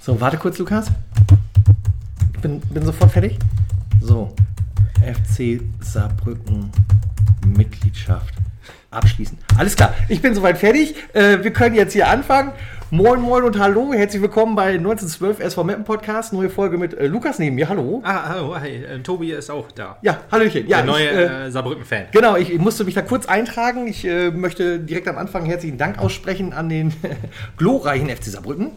So, warte kurz, Lukas. Ich bin, bin sofort fertig. So, FC Saarbrücken Mitgliedschaft abschließen. Alles klar, ich bin soweit fertig. Äh, wir können jetzt hier anfangen. Moin, moin und hallo. Herzlich willkommen bei 1912 SV Mappen Podcast. Neue Folge mit äh, Lukas neben mir. Hallo. Ah, hallo, hey, äh, Tobi ist auch da. Ja, Hallöchen. Ja, Der neue äh, äh, Saarbrücken-Fan. Genau, ich, ich musste mich da kurz eintragen. Ich äh, möchte direkt am Anfang herzlichen Dank aussprechen an den glorreichen FC Saarbrücken,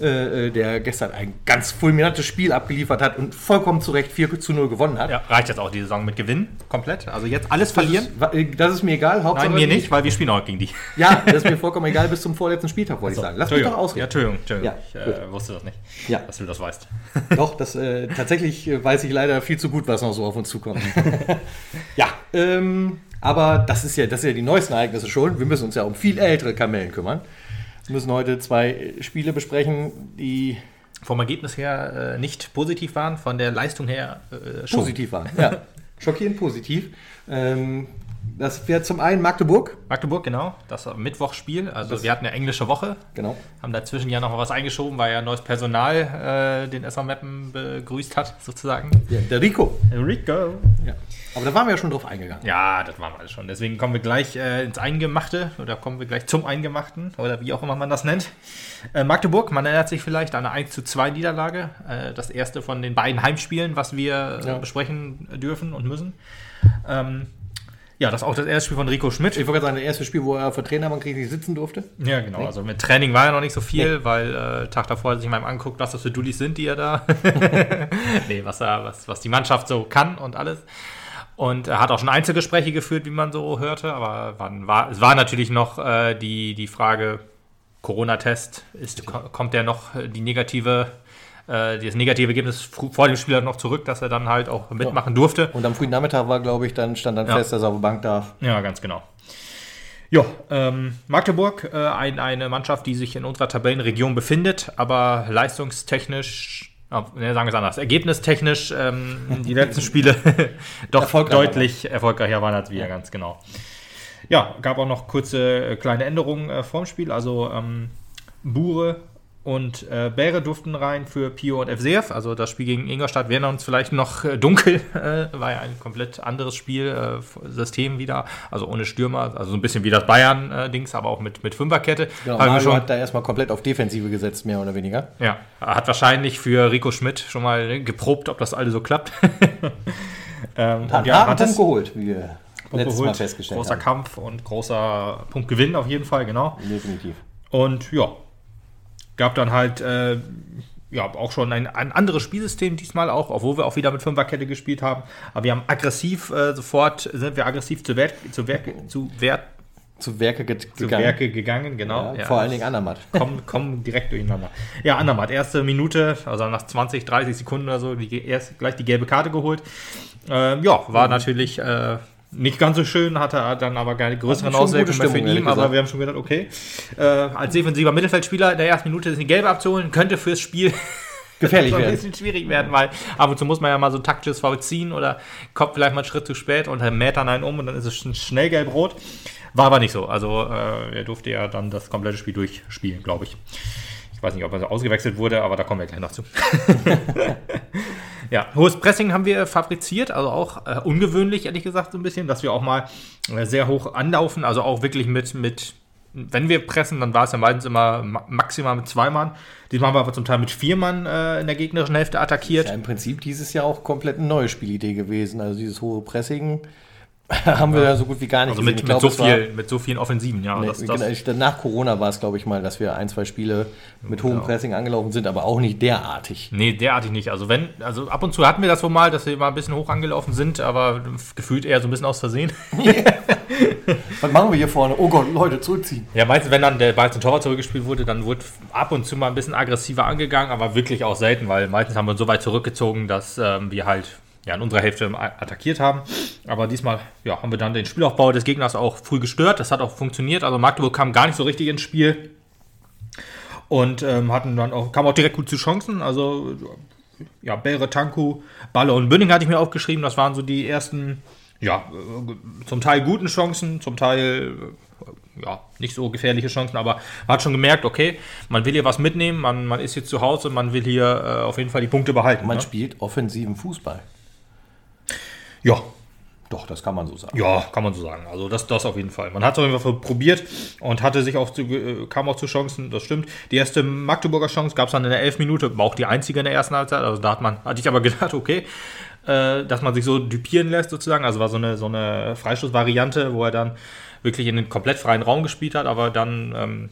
äh, äh, der gestern ein ganz fulminantes Spiel abgeliefert hat und vollkommen zu Recht 4 zu 0 gewonnen hat. Ja, reicht jetzt auch die Saison mit Gewinn komplett? Also jetzt alles verlieren? Das ist, äh, das ist mir egal. Hauptsache Nein, mir nicht, weil wir spielen auch gegen die. Ja, das ist mir vollkommen egal bis zum vorletzten Spieltag, wollte ich sagen. Lass mich doch Ja, ausreden. Entschuldigung, Entschuldigung. Ja, ich äh, wusste das nicht, Ja. dass du das weißt. Doch, das äh, tatsächlich weiß ich leider viel zu gut, was noch so auf uns zukommt. ja, ähm, aber das ist ja, das sind ja die neuesten Ereignisse schon. Wir müssen uns ja um viel ältere Kamellen kümmern. Wir müssen heute zwei Spiele besprechen, die Vom Ergebnis her äh, nicht positiv waren, von der Leistung her äh, schon. positiv waren. Ja, schockierend positiv. Ähm, das wäre zum einen Magdeburg. Magdeburg, genau, das Mittwochsspiel. Also Das- wir hatten eine englische Woche, Genau. haben dazwischen ja noch mal was eingeschoben, weil ja neues Personal äh, den SV Meppen begrüßt hat, sozusagen. Ja, der Rico. Rico. Ja. Aber da waren wir ja schon drauf eingegangen. Ja, das waren wir schon. Deswegen kommen wir gleich äh, ins Eingemachte oder kommen wir gleich zum Eingemachten oder wie auch immer man das nennt. Äh, Magdeburg, man erinnert sich vielleicht an eine 1 zu 2 Niederlage. Äh, das erste von den beiden Heimspielen, was wir äh, Ja. besprechen dürfen und müssen. Ähm, ja, das ist auch das erste Spiel von Rico Schmidt. Ich wollte gerade sagen, das erste Spiel, wo er für Trainerbank richtig sitzen durfte. Ja, genau. Also mit Training war ja noch nicht so viel, weil äh, Tag davor hat sich mal angeguckt, was das für Dullis sind, die er da. nee, was, er, was, was die Mannschaft so kann und alles. Und er hat auch schon Einzelgespräche geführt, wie man so hörte, aber wann war, es war natürlich noch äh, die, die Frage, Corona-Test, ist, kommt der noch äh, die negative, äh, das negative Ergebnis vor dem Spieler noch zurück, dass er dann halt auch mitmachen durfte. Und am frühen Nachmittag war, glaube ich, dann stand dann Ja. fest, dass er auf der Bank darf. Ja, ganz genau. Ja, ähm, Magdeburg, äh, ein, eine Mannschaft, die sich in unserer Tabellenregion befindet, aber leistungstechnisch, äh, ne, sagen wir es anders, ergebnistechnisch ähm, die letzten Spiele doch Erfolgreicher deutlich erfolgreicher waren als wir, ganz genau. Ja, gab auch noch kurze äh, kleine Änderungen äh, vorm Spiel. Also ähm, Bure und äh, Bäre durften rein für Pio und FCF. Also das Spiel gegen Ingolstadt wäre uns vielleicht noch äh, dunkel. Äh, war ja ein komplett anderes Spielsystem wieder. Also ohne Stürmer. Also so ein bisschen wie das Bayern-Dings, aber auch mit, mit Fünferkette. Genau, Mario schon- hat da erstmal komplett auf Defensive gesetzt, mehr oder weniger. ja, hat wahrscheinlich für Rico Schmidt schon mal geprobt, ob das alles so klappt. ähm, Hat und ja, hat es Punkt geholt, wie wir Punkt letztes Mal geholt. festgestellt Großer haben. Kampf und großer Punktgewinn auf jeden Fall, genau. Definitiv. Und ja, gab dann halt äh, ja auch schon ein, ein anderes Spielsystem diesmal auch, obwohl wir auch wieder mit Fünferkette gespielt haben. Aber wir haben aggressiv äh, sofort sind wir aggressiv zu Wert zu Werke zu Wert Zu Werke ge zu gegangen. Werke gegangen, genau. Ja, Ja, vor allen Dingen Andermatt. kommen, kommen direkt durcheinander. Ja, Andermatt, erste Minute, also nach 20, 30 Sekunden oder so, die, erst gleich die gelbe Karte geholt. Ähm, ja, war natürlich äh, nicht ganz so schön, hatte dann aber keine größeren Auswirkungen mehr für ihn, aber wir haben schon gedacht, okay, äh, als defensiver Mittelfeldspieler in der ersten Minute ist eine gelbe abzuholen, könnte fürs Spiel Gefährlich so ein werden. bisschen schwierig werden, weil ab und zu muss man ja mal so ein taktisches Foul ziehen oder kommt vielleicht mal einen Schritt zu spät und er mäht dann einen um und dann ist es schnell gelb-rot. War aber nicht so. Also äh, er durfte ja dann das komplette Spiel durchspielen, glaube ich. Ich weiß nicht, ob er so ausgewechselt wurde, aber da kommen wir gleich noch zu. ja, hohes Pressing haben wir fabriziert, also auch äh, ungewöhnlich, ehrlich gesagt, so ein bisschen, dass wir auch mal äh, sehr hoch anlaufen, also auch wirklich mit, mit wenn wir pressen, dann war es ja meistens immer ma maximal mit zwei Mann. Diesmal haben wir aber zum Teil mit vier Mann äh, in der gegnerischen Hälfte attackiert. Ja, im Prinzip dieses Jahr auch komplett eine neue Spielidee gewesen. Also dieses hohe Pressing haben wir ja so gut wie gar nicht Also mit, mit, glaube, so viel, mit so vielen Offensiven, ja. Nee, das, genau, das, ich, nach Corona war es, glaube ich, mal, dass wir ein, zwei Spiele mit hohem Genau. Pressing angelaufen sind, aber auch nicht derartig. nee, derartig nicht. Also wenn, also ab und zu hatten wir das wohl mal, dass wir mal ein bisschen hoch angelaufen sind, aber gefühlt eher so ein bisschen aus Versehen. Was machen wir hier vorne? Oh Gott, Leute, zurückziehen. Ja, meistens, wenn dann der Ball zum Torwart zurückgespielt wurde, dann wurde ab und zu mal ein bisschen aggressiver angegangen, aber wirklich auch selten, weil meistens haben wir uns so weit zurückgezogen, dass ähm, wir halt ja, in unserer Hälfte attackiert haben. Aber diesmal ja, haben wir dann den Spielaufbau des Gegners auch früh gestört. Das hat auch funktioniert. Also Magdeburg kam gar nicht so richtig ins Spiel und ähm, hatten dann auch, kam auch direkt gut zu Chancen. Also ja, Bäre, Tanku, Balle und Bünning hatte ich mir aufgeschrieben. Das waren so die ersten, ja, äh, zum Teil guten Chancen, zum Teil äh, ja, nicht so gefährliche Chancen, aber man hat schon gemerkt, okay, man will hier was mitnehmen, man, man ist hier zu Hause, man will hier äh, auf jeden Fall die Punkte behalten. Man ne? spielt offensiven Fußball. Ja, Doch, das kann man so sagen. Ja, kann man so sagen. Also das, das auf jeden Fall. Man hat es auf jeden Fall probiert und hatte sich auch zu, äh, kam auch zu Chancen, das stimmt. Die erste Magdeburger Chance gab es dann in der 11 Minute, war auch die einzige in der ersten Halbzeit. Also da hat man, hatte ich aber gedacht, okay, äh, dass man sich so dupieren lässt sozusagen. Also war so eine, so eine Freistoßvariante, wo er dann wirklich in den komplett freien Raum gespielt hat, aber dann ähm,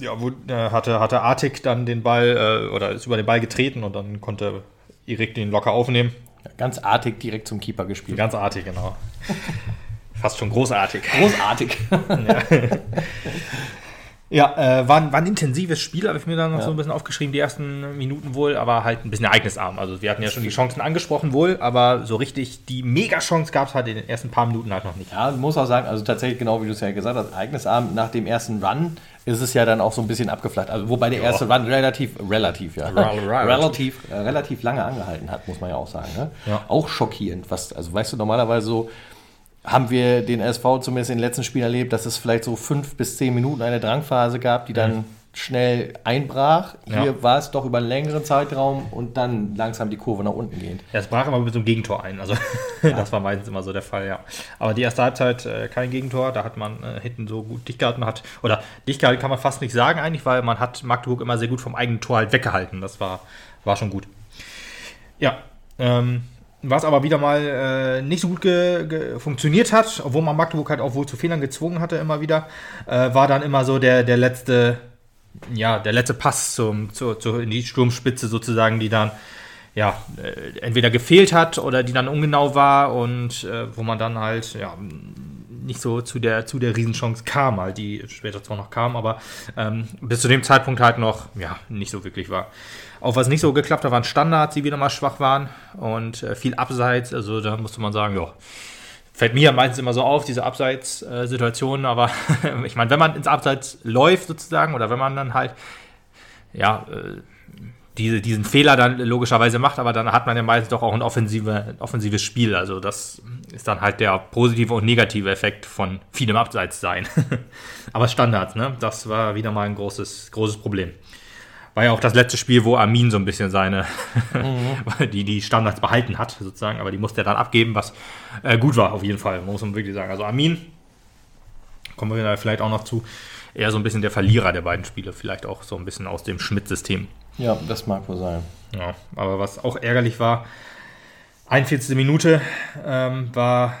ja, wo, äh, hatte, hatte Artig dann den Ball äh, oder ist über den Ball getreten und dann konnte Erik den locker aufnehmen. Ganz artig direkt zum Keeper gespielt. Ganz artig, genau. Fast schon großartig. Großartig. Ja, äh, war, ein- war ein intensives Spiel, habe ich mir dann noch so ein bisschen aufgeschrieben, die ersten Minuten wohl, aber halt ein bisschen ereignisarm. Also wir hatten ja schon die Chancen angesprochen wohl, aber so richtig die Mega-Chance gab es halt in den ersten paar Minuten halt noch nicht. Ja, muss auch sagen, also tatsächlich genau wie du es ja gesagt hast, Ereignisabend nach dem ersten Run ist es ja dann auch so ein bisschen abgeflacht. Also wobei der erste Run relativ, relativ, ja, Rel- rel- relativ, äh, relativ lange angehalten hat, muss man ja auch sagen. Ne? Ja. Auch schockierend. Was, also weißt du, normalerweise so haben wir den SV zumindest in den letzten Spielen erlebt, dass es vielleicht so fünf bis zehn Minuten eine Drangphase gab, die dann schnell einbrach. Hier Ja. war es doch über einen längeren Zeitraum und dann langsam die Kurve nach unten gehend. Ja, es brach immer mit so einem Gegentor ein. Also das war meistens immer so der Fall, ja. Aber die erste Halbzeit äh, kein Gegentor, da hat man äh, hinten so gut dicht gehalten hat. Oder dicht gehalten kann man fast nicht sagen eigentlich, weil man hat Magdeburg immer sehr gut vom eigenen Tor halt weggehalten. Das war, war schon gut. Ja, ähm, was aber wieder mal äh, nicht so gut funktioniert hat, obwohl man Magdeburg halt auch wohl zu Fehlern gezwungen hatte immer wieder, äh, war dann immer so der, der letzte, ja, der letzte Pass zum, zu, zu, in die Sturmspitze sozusagen, die dann ja, äh, entweder gefehlt hat oder die dann ungenau war und äh, wo man dann halt ja, nicht so zu der, zu der Riesenchance kam, halt, die später zwar noch kam, aber ähm, bis zu dem Zeitpunkt halt noch ja, nicht so wirklich war. Auch was nicht so geklappt hat, waren Standards, die wieder mal schwach waren und äh, viel Abseits, also da musste man sagen, ja, fällt mir meistens immer so auf, diese Abseits-Situationen, aber ich meine, wenn man ins Abseits läuft sozusagen oder wenn man dann halt ja, äh, diese, diesen Fehler dann logischerweise macht, aber dann hat man ja meistens doch auch ein offensive, offensives Spiel. Also das ist dann halt der positive und negative Effekt von vielem Abseits sein. aber Standards, ne? Das war wieder mal ein großes, großes Problem. War ja auch das letzte Spiel, wo Armin so ein bisschen seine, die, die Standards behalten hat, sozusagen, aber die musste er dann abgeben, was äh, gut war, auf jeden Fall, muss man wirklich sagen. Also Armin, kommen wir da vielleicht auch noch zu, eher so ein bisschen der Verlierer der beiden Spiele, vielleicht auch so ein bisschen aus dem Schmidt-System. Ja, das mag wohl sein. Ja, aber was auch ärgerlich war, 41. Minute ähm, war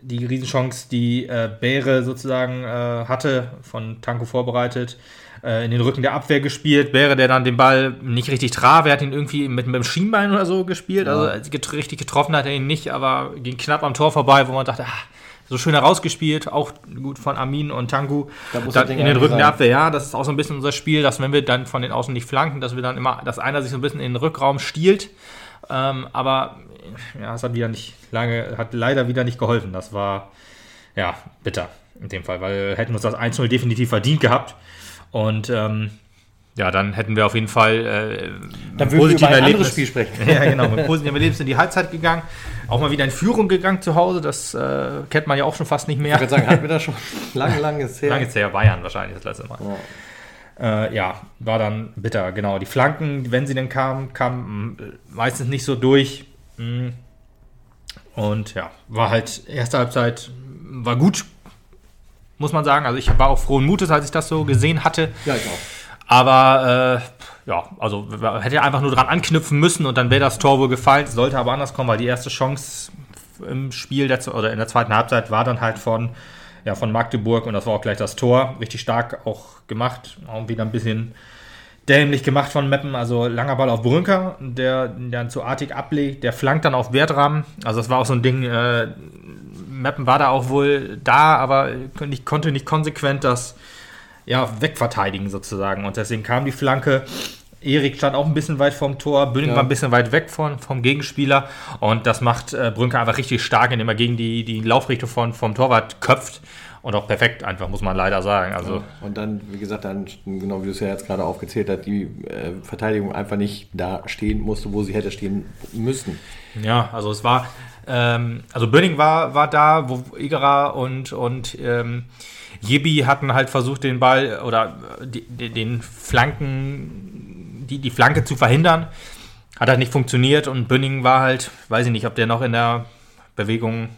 die Riesenchance, die äh, Bäre sozusagen äh, hatte, von Tanko vorbereitet, äh, in den Rücken der Abwehr gespielt. Bäre, der dann den Ball nicht richtig traf, er hat ihn irgendwie mit, mit dem Schienbein oder so gespielt. Also äh, get richtig getroffen hat er ihn nicht, aber ging knapp am Tor vorbei, wo man dachte, ah, so schön herausgespielt, auch gut von Armin und Tangu. Da in den Rücken der sein. Abwehr, ja, das ist auch so ein bisschen unser Spiel, dass wenn wir dann von den Außen nicht flanken, dass wir dann immer, dass einer sich so ein bisschen in den Rückraum stiehlt. Ähm, aber ja, es hat wieder nicht lange, hat leider wieder nicht geholfen. Das war ja bitter in dem Fall, weil hätten uns das 1-0 definitiv verdient gehabt. Und ähm, ja, dann hätten wir auf jeden Fall äh, Dann würden wir über ein anderes Spiel sprechen. ja, genau. Mit positivem Erlebnis in die Halbzeit gegangen. Auch mal wieder in Führung gegangen zu Hause. Das äh, kennt man ja auch schon fast nicht mehr. Ich würde sagen, hatten wir das schon lange, lange ist her. Lange ist her, Bayern wahrscheinlich das letzte Mal. Äh, ja, war dann bitter, genau. Die Flanken, wenn sie denn kamen, kamen mh, meistens nicht so durch. Mm. Und ja, war halt, erste Halbzeit war gut, muss man sagen. Also ich war auch frohen Mutes, als ich das so gesehen hatte. Ja, ich auch. Aber äh, ja, also hätte einfach nur dran anknüpfen müssen und dann wäre das Tor wohl gefallen. Sollte aber anders kommen, weil die erste Chance im Spiel der, oder in der zweiten Halbzeit war dann halt von, ja, von Magdeburg und das war auch gleich das Tor. Richtig stark auch gemacht. Auch wieder ein bisschen dämlich gemacht von Meppen. Also langer Ball auf Brünker, der dann zu Artig ablegt. Der flankt dann auf Bertram. Also das war auch so ein Ding. Äh, Meppen war da auch wohl da, aber nicht, konnte nicht konsequent das ja, wegverteidigen sozusagen. Und deswegen kam die Flanke Erik stand auch ein bisschen weit vom Tor, Bünning Ja. war ein bisschen weit weg von, vom Gegenspieler und das macht äh, Brünke einfach richtig stark, indem er gegen die, die Laufrichtung von, vom Torwart köpft und auch perfekt einfach, muss man leider sagen. Also Und dann, wie gesagt, dann, genau wie du es ja jetzt gerade aufgezählt hast, die äh, Verteidigung einfach nicht da stehen musste, wo sie hätte stehen müssen. Ja, also es war, ähm, also Bönning war, war da, wo Igera und, und ähm, Jibi hatten halt versucht, den Ball oder die, die, den Flanken, die, die Flanke zu verhindern. Hat halt nicht funktioniert und Bönning war halt, weiß ich nicht, ob der noch in der Bewegung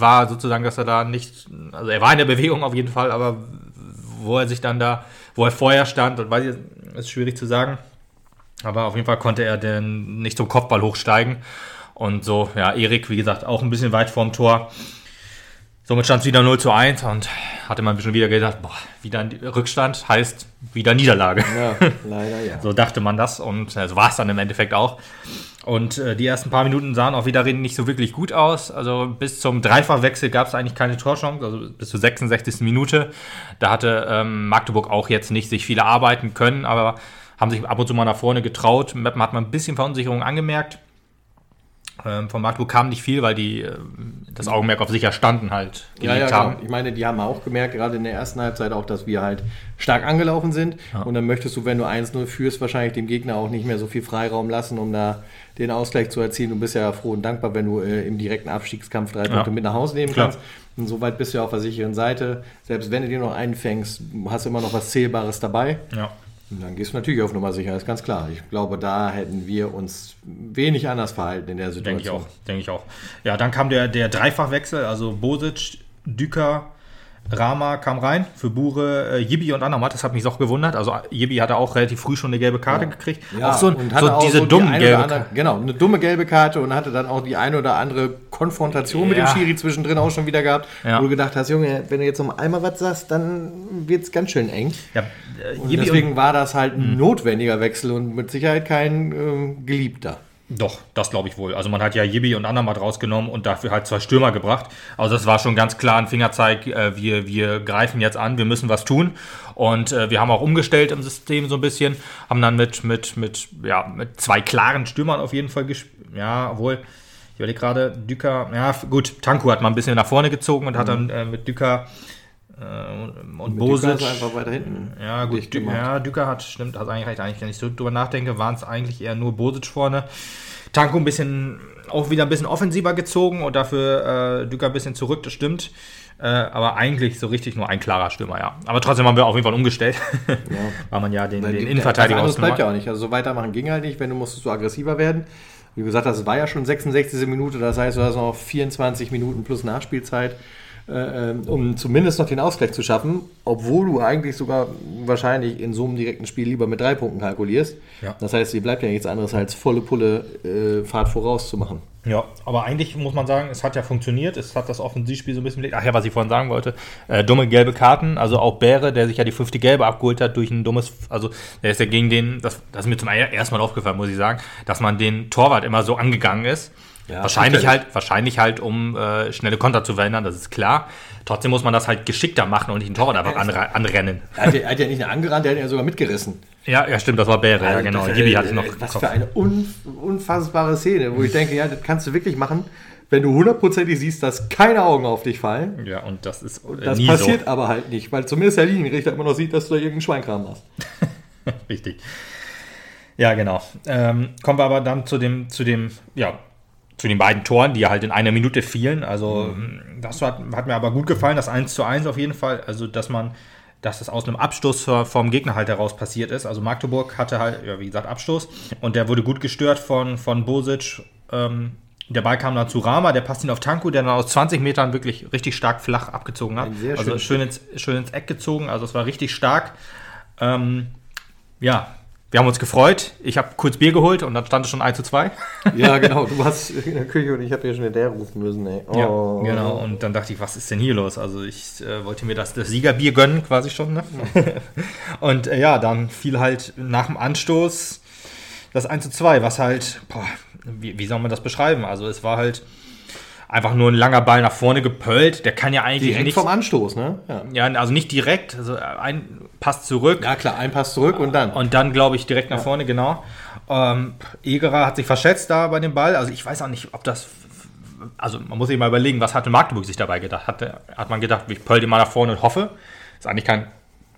war, sozusagen, dass er da nicht, also er war in der Bewegung auf jeden Fall, aber wo er sich dann da, wo er vorher stand, das weiß ich, ist schwierig zu sagen. Aber auf jeden Fall konnte er denn nicht zum Kopfball hochsteigen. Und so, ja, Erik, wie gesagt, auch ein bisschen weit vorm Tor. Somit stand es wieder 0 zu 1 und hatte man schon wieder gedacht, boah, wieder ein Rückstand heißt wieder Niederlage. Ja, leider ja. So dachte man das und äh, so war es dann im Endeffekt auch. Und äh, die ersten paar Minuten sahen auch wieder nicht so wirklich gut aus. Also bis zum Dreifachwechsel gab es eigentlich keine Torchance, also bis zur 66. Minute. Da hatte ähm, Magdeburg auch jetzt nicht sich viele arbeiten können, aber haben sich ab und zu mal nach vorne getraut. Meppen hat man ein bisschen Verunsicherung angemerkt. Ähm, von Magdeburg kam nicht viel, weil die äh, das Augenmerk auf sicher standen halt Ja, gelegt ja, haben. genau. Ich meine, die haben auch gemerkt, gerade in der ersten Halbzeit auch, dass wir halt stark angelaufen sind. Und dann möchtest du, wenn du 1-0 führst, wahrscheinlich dem Gegner auch nicht mehr so viel Freiraum lassen, um da den Ausgleich zu erzielen. Du bist ja froh und dankbar, wenn du äh, im direkten Abstiegskampf drei Punkte mit nach Hause nehmen Klar. kannst. Und soweit bist du ja auf der sicheren Seite. Selbst wenn du dir noch einen fängst, hast du immer noch was Zählbares dabei. Ja. Dann gehst du natürlich auf Nummer sicher, ist ganz klar. Ich glaube, da hätten wir uns wenig anders verhalten in der Situation. Denke ich auch, denke ich auch. Ja, dann kam der, der Dreifachwechsel, also Bosic, Düker, Rama kam rein für Bure, äh, Jibi und Andermatt. Das hat mich auch gewundert. Also Jibi hatte auch relativ früh schon eine gelbe Karte gekriegt. Ja, auch so, und hatte so auch diese so die dummen eine gelbe andere, Karte. Genau, eine dumme gelbe Karte und hatte dann auch die eine oder andere Konfrontation mit dem Ja. Schiri zwischendrin auch schon wieder gehabt, Ja. wo du gedacht hast, Junge, wenn du jetzt noch einmal was sagst, dann wird es ganz schön eng. Ja, äh, Und deswegen war das halt ein notwendiger Wechsel und mit Sicherheit kein ähm, geliebter. Doch, das glaube ich wohl. Also man hat ja Jibi und Andermatt rausgenommen und dafür halt zwei Stürmer gebracht. Also das war schon ganz klar ein Fingerzeig, äh, wir, wir greifen jetzt an, wir müssen was tun. Und äh, wir haben auch umgestellt im System so ein bisschen, haben dann mit, mit, mit, ja, mit zwei klaren Stürmern auf jeden Fall gespielt. Ja, obwohl, ich überlege gerade, Düker, ja gut, Tanku hat mal ein bisschen nach vorne gezogen und hat dann äh, mit Düker äh, und Bosic... Einfach weiter hinten. Ja, gut, Dü gemacht. ja, Düker hat, stimmt, hat eigentlich recht. Eigentlich, wenn ich so drüber nachdenke, waren es eigentlich eher nur Bosic vorne. Tanko ein bisschen, auch wieder ein bisschen offensiver gezogen und dafür äh, Düker ein bisschen zurück, das stimmt. Äh, aber eigentlich so richtig nur ein klarer Stürmer, ja. Aber trotzdem haben wir auf jeden Fall umgestellt. Weil man ja den, den Innenverteidiger Das bleibt ja auch nicht. Also so weitermachen ging halt nicht, wenn du musstest du aggressiver werden. Wie gesagt, das war ja schon 66. Minute, das heißt, du hast noch 24 Minuten plus Nachspielzeit, äh, ähm, um zumindest noch den Ausgleich zu schaffen, obwohl du eigentlich sogar wahrscheinlich in so einem direkten Spiel lieber mit drei Punkten kalkulierst. Ja. Das heißt, dir bleibt ja nichts anderes als volle Pulle äh, Fahrt voraus zu machen. Ja, aber eigentlich muss man sagen, es hat ja funktioniert. Es hat das Offensivspiel so ein bisschen belegt. Ach ja, was ich vorhin sagen wollte. Äh, dumme gelbe Karten. Also auch Bäre, der sich ja die fünfte gelbe abgeholt hat durch ein dummes, also der ist ja gegen den, das, das ist mir zum ersten Mal aufgefallen, muss ich sagen, dass man den Torwart immer so angegangen ist. Ja, wahrscheinlich sicherlich. halt, wahrscheinlich halt, um äh, schnelle Konter zu verhindern, das ist klar. Trotzdem muss man das halt geschickter machen und nicht den Torwart einfach anre anrennen. Er hat, ja- hat ja nicht nur angerannt, er hat ja sogar mitgerissen. Ja, ja, stimmt, das war Bäre, ja Also genau. das- Gibi hatte ich noch. äh, Was Kopf. für eine un, unfassbare Szene, wo ich denke, ja, das kannst du wirklich machen, wenn du hundertprozentig siehst, dass keine Augen auf dich fallen. Ja, und das ist äh, Das passiert so. aber halt nicht, weil zumindest der Linienrichter immer noch sieht, dass du da irgendeinen Schweinkram machst. Richtig. Ja, genau. Ähm, kommen wir aber dann zu dem, zu dem, ja, zu den beiden Toren, die ja halt in einer Minute fielen. Also, das hat, hat mir aber gut gefallen, das 1 zu 1 auf jeden Fall. Also, dass man, dass das aus einem Abstoß vom Gegner halt heraus passiert ist. Also, Magdeburg hatte halt, ja, wie gesagt, Abstoß und der wurde gut gestört von, von Bosic. Ähm, der Ball kam dann zu Rama, der passt ihn auf Tanku, der dann aus 20 Metern wirklich richtig stark flach abgezogen hat. Also schön ins, schön ins Eck gezogen, also es war richtig stark. Ähm, ja, wir haben uns gefreut. Ich habe kurz Bier geholt und dann stand es schon 1 zu 2. Ja, genau, du warst in der Küche und ich habe dir schon hinterher rufen müssen, ey. Oh. Ja, genau. Und dann dachte ich, was ist denn hier los? Also ich äh, wollte mir das, das Siegerbier gönnen, quasi schon. Ne? und äh, ja, dann fiel halt nach dem Anstoß das 1 zu 2, was halt, boah, wie, wie soll man das beschreiben? Also es war halt einfach nur ein langer Ball nach vorne gepöllt. Der kann ja eigentlich Direkt nicht. vom Anstoß, ne? Ja. Ja, also nicht direkt, also ein Pass zurück. ja, klar, ein Pass zurück und dann. Und dann, glaube ich, direkt nach vorne, genau. Ähm, Egerer hat sich verschätzt da bei dem Ball. Also ich weiß auch nicht, ob das. Also man muss sich mal überlegen, was hatte Magdeburg sich dabei gedacht? Hatte, hat man gedacht, ich pöll den mal nach vorne und hoffe. Ist eigentlich kein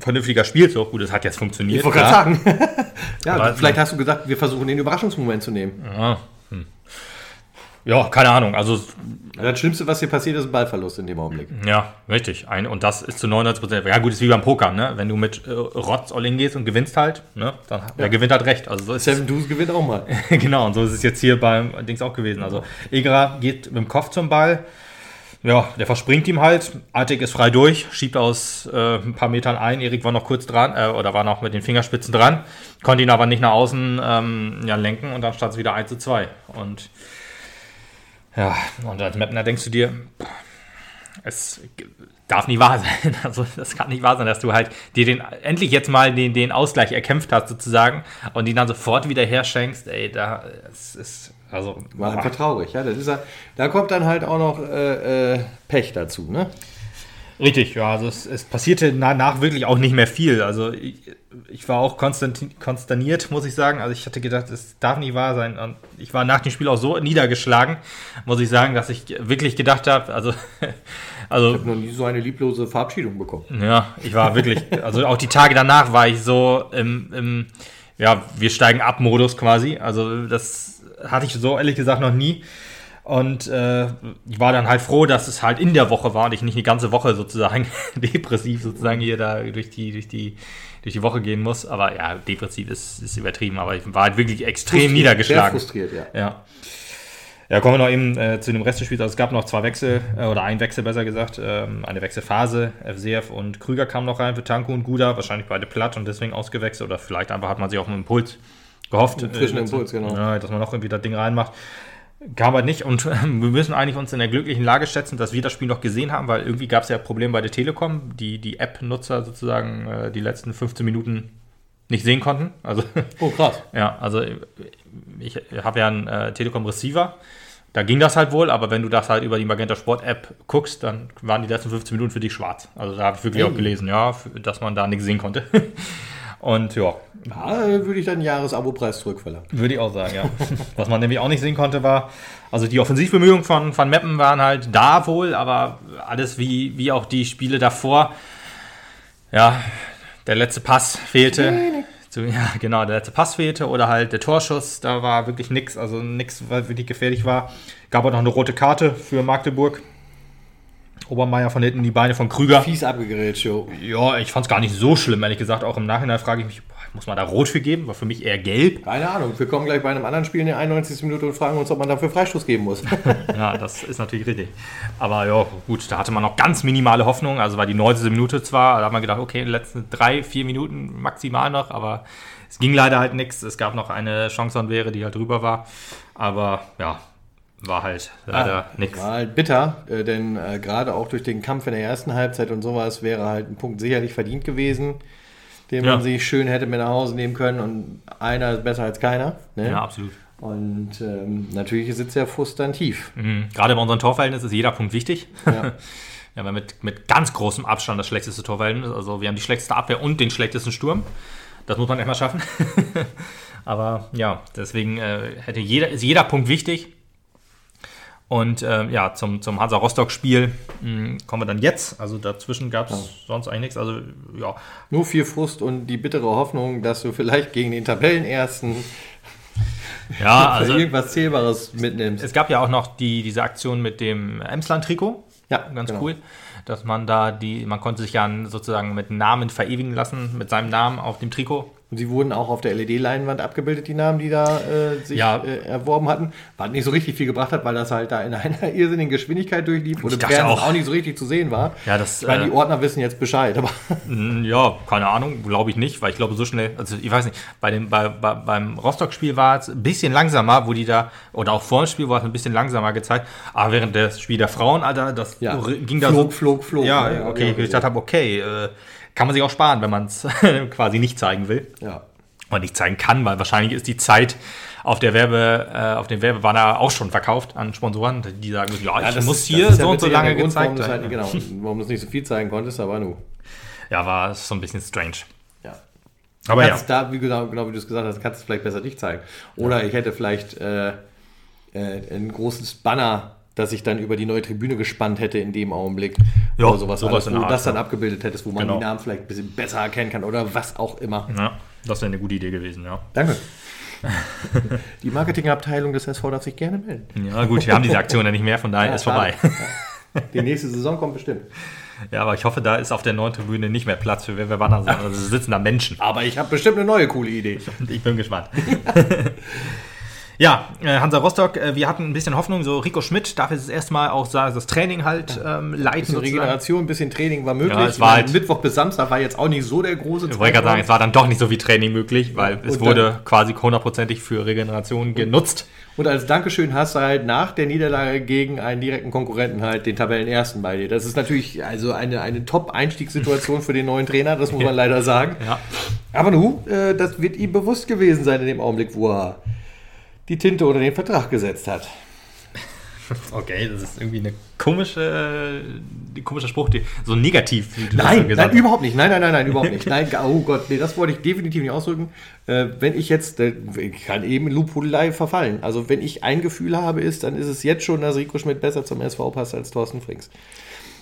vernünftiger Spielzug. Gut, das hat jetzt funktioniert. Ich wollte gerade sagen. ja, Aber- vielleicht hast du gesagt, wir versuchen den Überraschungsmoment zu nehmen. Ja, hm. Ja, keine Ahnung. Also Das Schlimmste, was hier passiert, ist ein Ballverlust in dem Augenblick. Ja, richtig. Ein, und das ist zu 99 Prozent. Ja, gut, ist wie beim Poker, ne? Wenn du mit äh, Rotz all in gehst und gewinnst halt, ne? Dann wer gewinnt hat recht. Also so ist Seven Deuce gewinnt auch mal. genau, und so ist es jetzt hier beim Dings auch gewesen. Also Egerer geht mit dem Kopf zum Ball. Ja, der verspringt ihm halt. Artig ist frei durch, schiebt aus äh, ein paar Metern ein. Erik war noch kurz dran, äh, oder war noch mit den Fingerspitzen dran, konnte ihn aber nicht nach außen ähm, ja, lenken und dann stand es wieder 1 zu 2. Und ja, und als Mapner denkst du dir, es darf nicht wahr sein. Also das kann nicht wahr sein, dass du halt dir den endlich jetzt mal den, den Ausgleich erkämpft hast sozusagen und ihn dann sofort wieder herschenkst. Ey, da es ist also War einfach traurig, ja. Das ist ja, da kommt dann halt auch noch äh, äh, Pech dazu, ne? Richtig. Ja, also es, es passierte danach wirklich auch nicht mehr viel. Also ich, ich war auch konsterniert, muss ich sagen. Also ich hatte gedacht, es darf nicht wahr sein. Und ich war nach dem Spiel auch so niedergeschlagen, muss ich sagen, dass ich wirklich gedacht habe, also also Ich habe noch nie so eine lieblose Verabschiedung bekommen. Ja, ich war wirklich, also auch die Tage danach war ich so im, im ja, wir steigen ab Modus quasi. Also das hatte ich so ehrlich gesagt noch nie. Und äh, ich war dann halt froh, dass es halt in der Woche war und ich nicht eine ganze Woche sozusagen depressiv sozusagen hier da durch die, durch die, durch die Woche gehen muss. Aber ja, depressiv ist, ist übertrieben, aber ich war halt wirklich extrem Sehr niedergeschlagen. frustriert, ja. Ja. Ja, kommen wir noch eben äh, zu dem Rest des Spiels. Also es gab noch zwei Wechsel, äh, oder ein Wechsel besser gesagt, ähm, eine Wechselphase. FCF und Krüger kamen noch rein für Tanko und Guda, wahrscheinlich beide platt und deswegen ausgewechselt. Oder vielleicht einfach hat man sich auf einen Impuls gehofft. Einen frischen äh, Impuls, genau. Ja, dass man noch irgendwie das Ding reinmacht. Kam halt nicht und wir müssen eigentlich uns in der glücklichen Lage schätzen, dass wir das Spiel noch gesehen haben, weil irgendwie gab es ja Probleme bei der Telekom, die die App-Nutzer sozusagen äh, die letzten 15 Minuten nicht sehen konnten. Also Oh, krass. ja, also ich habe ja einen äh, Telekom Receiver. Da ging das halt wohl, aber wenn du das halt über die Magenta Sport App guckst, dann waren die letzten 15 Minuten für dich schwarz. Also da habe ich wirklich Hey. auch gelesen, ja, dass man da nichts sehen konnte. Und ja, Da äh, würde ich dann Jahresabopreis zurückverlangen. würde ich auch sagen, ja. Was man nämlich auch nicht sehen konnte, war, also die Offensivbemühungen von, von Meppen waren halt da wohl, aber alles wie, wie auch die Spiele davor, ja, der letzte Pass fehlte. Zu, ja, genau, der letzte Pass fehlte oder halt der Torschuss, da war wirklich nichts, also nichts, was wirklich gefährlich war. Gab auch noch eine rote Karte für Magdeburg. Obermeier von hinten die Beine von Krüger. Fies abgegrätscht, jo. Ja, ich fand es gar nicht so schlimm, ehrlich gesagt. Auch im Nachhinein frage ich mich, muss man da rot für geben? War für mich eher gelb. Keine Ahnung. Wir kommen gleich bei einem anderen Spiel in der 91. Minute und fragen uns, ob man dafür Freistoß geben muss. Ja, das ist natürlich richtig. Aber ja, gut, da hatte man noch ganz minimale Hoffnung. Also war die 90. Minute zwar, da hat man gedacht, okay, die letzten drei, vier Minuten maximal noch, aber es ging leider halt nichts. Es gab noch eine Chance und wäre, die halt drüber war. Aber ja, war halt leider nichts. War halt bitter, äh, denn äh, gerade auch durch den Kampf in der ersten Halbzeit und sowas wäre halt ein Punkt sicherlich verdient gewesen, den Ja. man sich schön hätte mit nach Hause nehmen können und einer ist besser als keiner. Ne? Ja, absolut. Und ähm, natürlich sitzt der tief. Mhm. Gerade bei unserem Torverhältnis ist jeder Punkt wichtig. Ja. Ja, mit, mit ganz großem Abstand das schlechteste Torverhältnis. Also wir haben die schlechteste Abwehr und den schlechtesten Sturm. Das muss man erstmal schaffen. Aber ja, deswegen äh, hätte jeder, ist jeder Punkt wichtig. Und ähm, ja, zum, zum Hansa Rostock-Spiel mh, kommen wir dann jetzt. Also dazwischen gab es sonst eigentlich nichts. Also ja, Nur viel Frust und die bittere Hoffnung, dass du vielleicht gegen den Tabellenersten ja also irgendwas Zählbares mitnimmst. es gab ja auch noch die, diese Aktion mit dem Emsland-Trikot. Ja, ganz genau. cool, dass man da die, man konnte sich ja sozusagen mit Namen verewigen lassen, mit seinem Namen auf dem Trikot. Und sie wurden auch auf der LED-Leinwand abgebildet, die Namen, die da äh, sich Ja. äh, erworben hatten. Was nicht so richtig viel gebracht hat, weil das halt da in einer irrsinnigen Geschwindigkeit durchlief und Ich im dachte auch. auch nicht so richtig zu sehen war. Ja, das, Ich meine, äh, die Ordner wissen jetzt Bescheid, aber Mm, Ja, keine Ahnung, glaube ich nicht, weil ich glaube so schnell, also ich weiß nicht, bei dem, bei, bei, beim Rostock-Spiel war es ein bisschen langsamer, wo die da, oder auch vor dem Spiel war es ein bisschen langsamer gezeigt, aber während des Spiel der Frauen, Alter, das ja, ging da flog, so. flog, flog. ja, ne? okay, ich ja, gedacht habe, okay, äh, kann man sich auch sparen, wenn man es quasi nicht zeigen will. ja. oder nicht zeigen kann, weil wahrscheinlich ist die Zeit auf der Werbe, äh, auf dem Werbebanner auch schon verkauft an Sponsoren, die sagen, ja, ich das muss ist- hier ist ja so und so lange Grund, gezeigt es werden. halt, Genau, warum du es nicht so viel zeigen konntest, aber nu. Ja, war so ein bisschen strange. Ja. Aber ja, da, wie genau, genau wie du es gesagt hast, kannst du es vielleicht besser nicht zeigen. Oder ich hätte vielleicht äh, äh, ein großes Banner, das ich dann über die neue Tribüne gespannt hätte in dem Augenblick. Ja, oder sowas, sowas alles, wo du das dann ja. abgebildet hättest, wo man Genau. die Namen vielleicht ein bisschen besser erkennen kann oder was auch immer. ja das wäre eine gute Idee gewesen, ja. Danke. die Marketingabteilung des SV darf sich gerne melden. Ja, gut, wir haben diese Aktion ja nicht mehr, von daher ist vorbei. Ja. Die nächste Saison kommt bestimmt. Ja, aber ich hoffe, da ist auf der neuen Tribüne nicht mehr Platz für Werbebanner, sondern es sitzen da Menschen. Aber ich habe bestimmt eine neue coole Idee. Ich bin gespannt. ja, äh, Hansa Rostock, äh, wir hatten ein bisschen Hoffnung, so Rico Schmidt darf jetzt erstmal auch sagen, das Training halt ähm, leiten. Bisschen sozusagen. Regeneration, ein bisschen Training war möglich. Ja, es war halt- Mittwoch bis Samstag war jetzt auch nicht so der große Ich wollte gerade sagen, es war dann doch nicht so viel Training möglich, weil es wurde quasi hundertprozentig für Regeneration genutzt. Und als Dankeschön hast du halt nach der Niederlage gegen einen direkten Konkurrenten halt den Tabellenersten bei dir. Das ist natürlich also eine, eine Top-Einstiegssituation für den neuen Trainer, das muss man leider sagen. Ja. Aber nu, äh, das wird ihm bewusst gewesen sein in dem Augenblick, wo er die Tinte unter den Vertrag gesetzt hat. Okay, das ist irgendwie eine komische, ein komischer Spruch, die, so negativ. Nein, nein, überhaupt nicht. Nein, nein, nein, nein, überhaupt nicht. Nein, oh Gott, nee, das wollte ich definitiv nicht ausdrücken. Äh, wenn ich jetzt, äh, ich kann eben in Lobhudelei verfallen. Also wenn ich ein Gefühl habe, ist, dann ist es jetzt schon, dass Rico Schmidt besser zum SV passt als Thorsten Frings.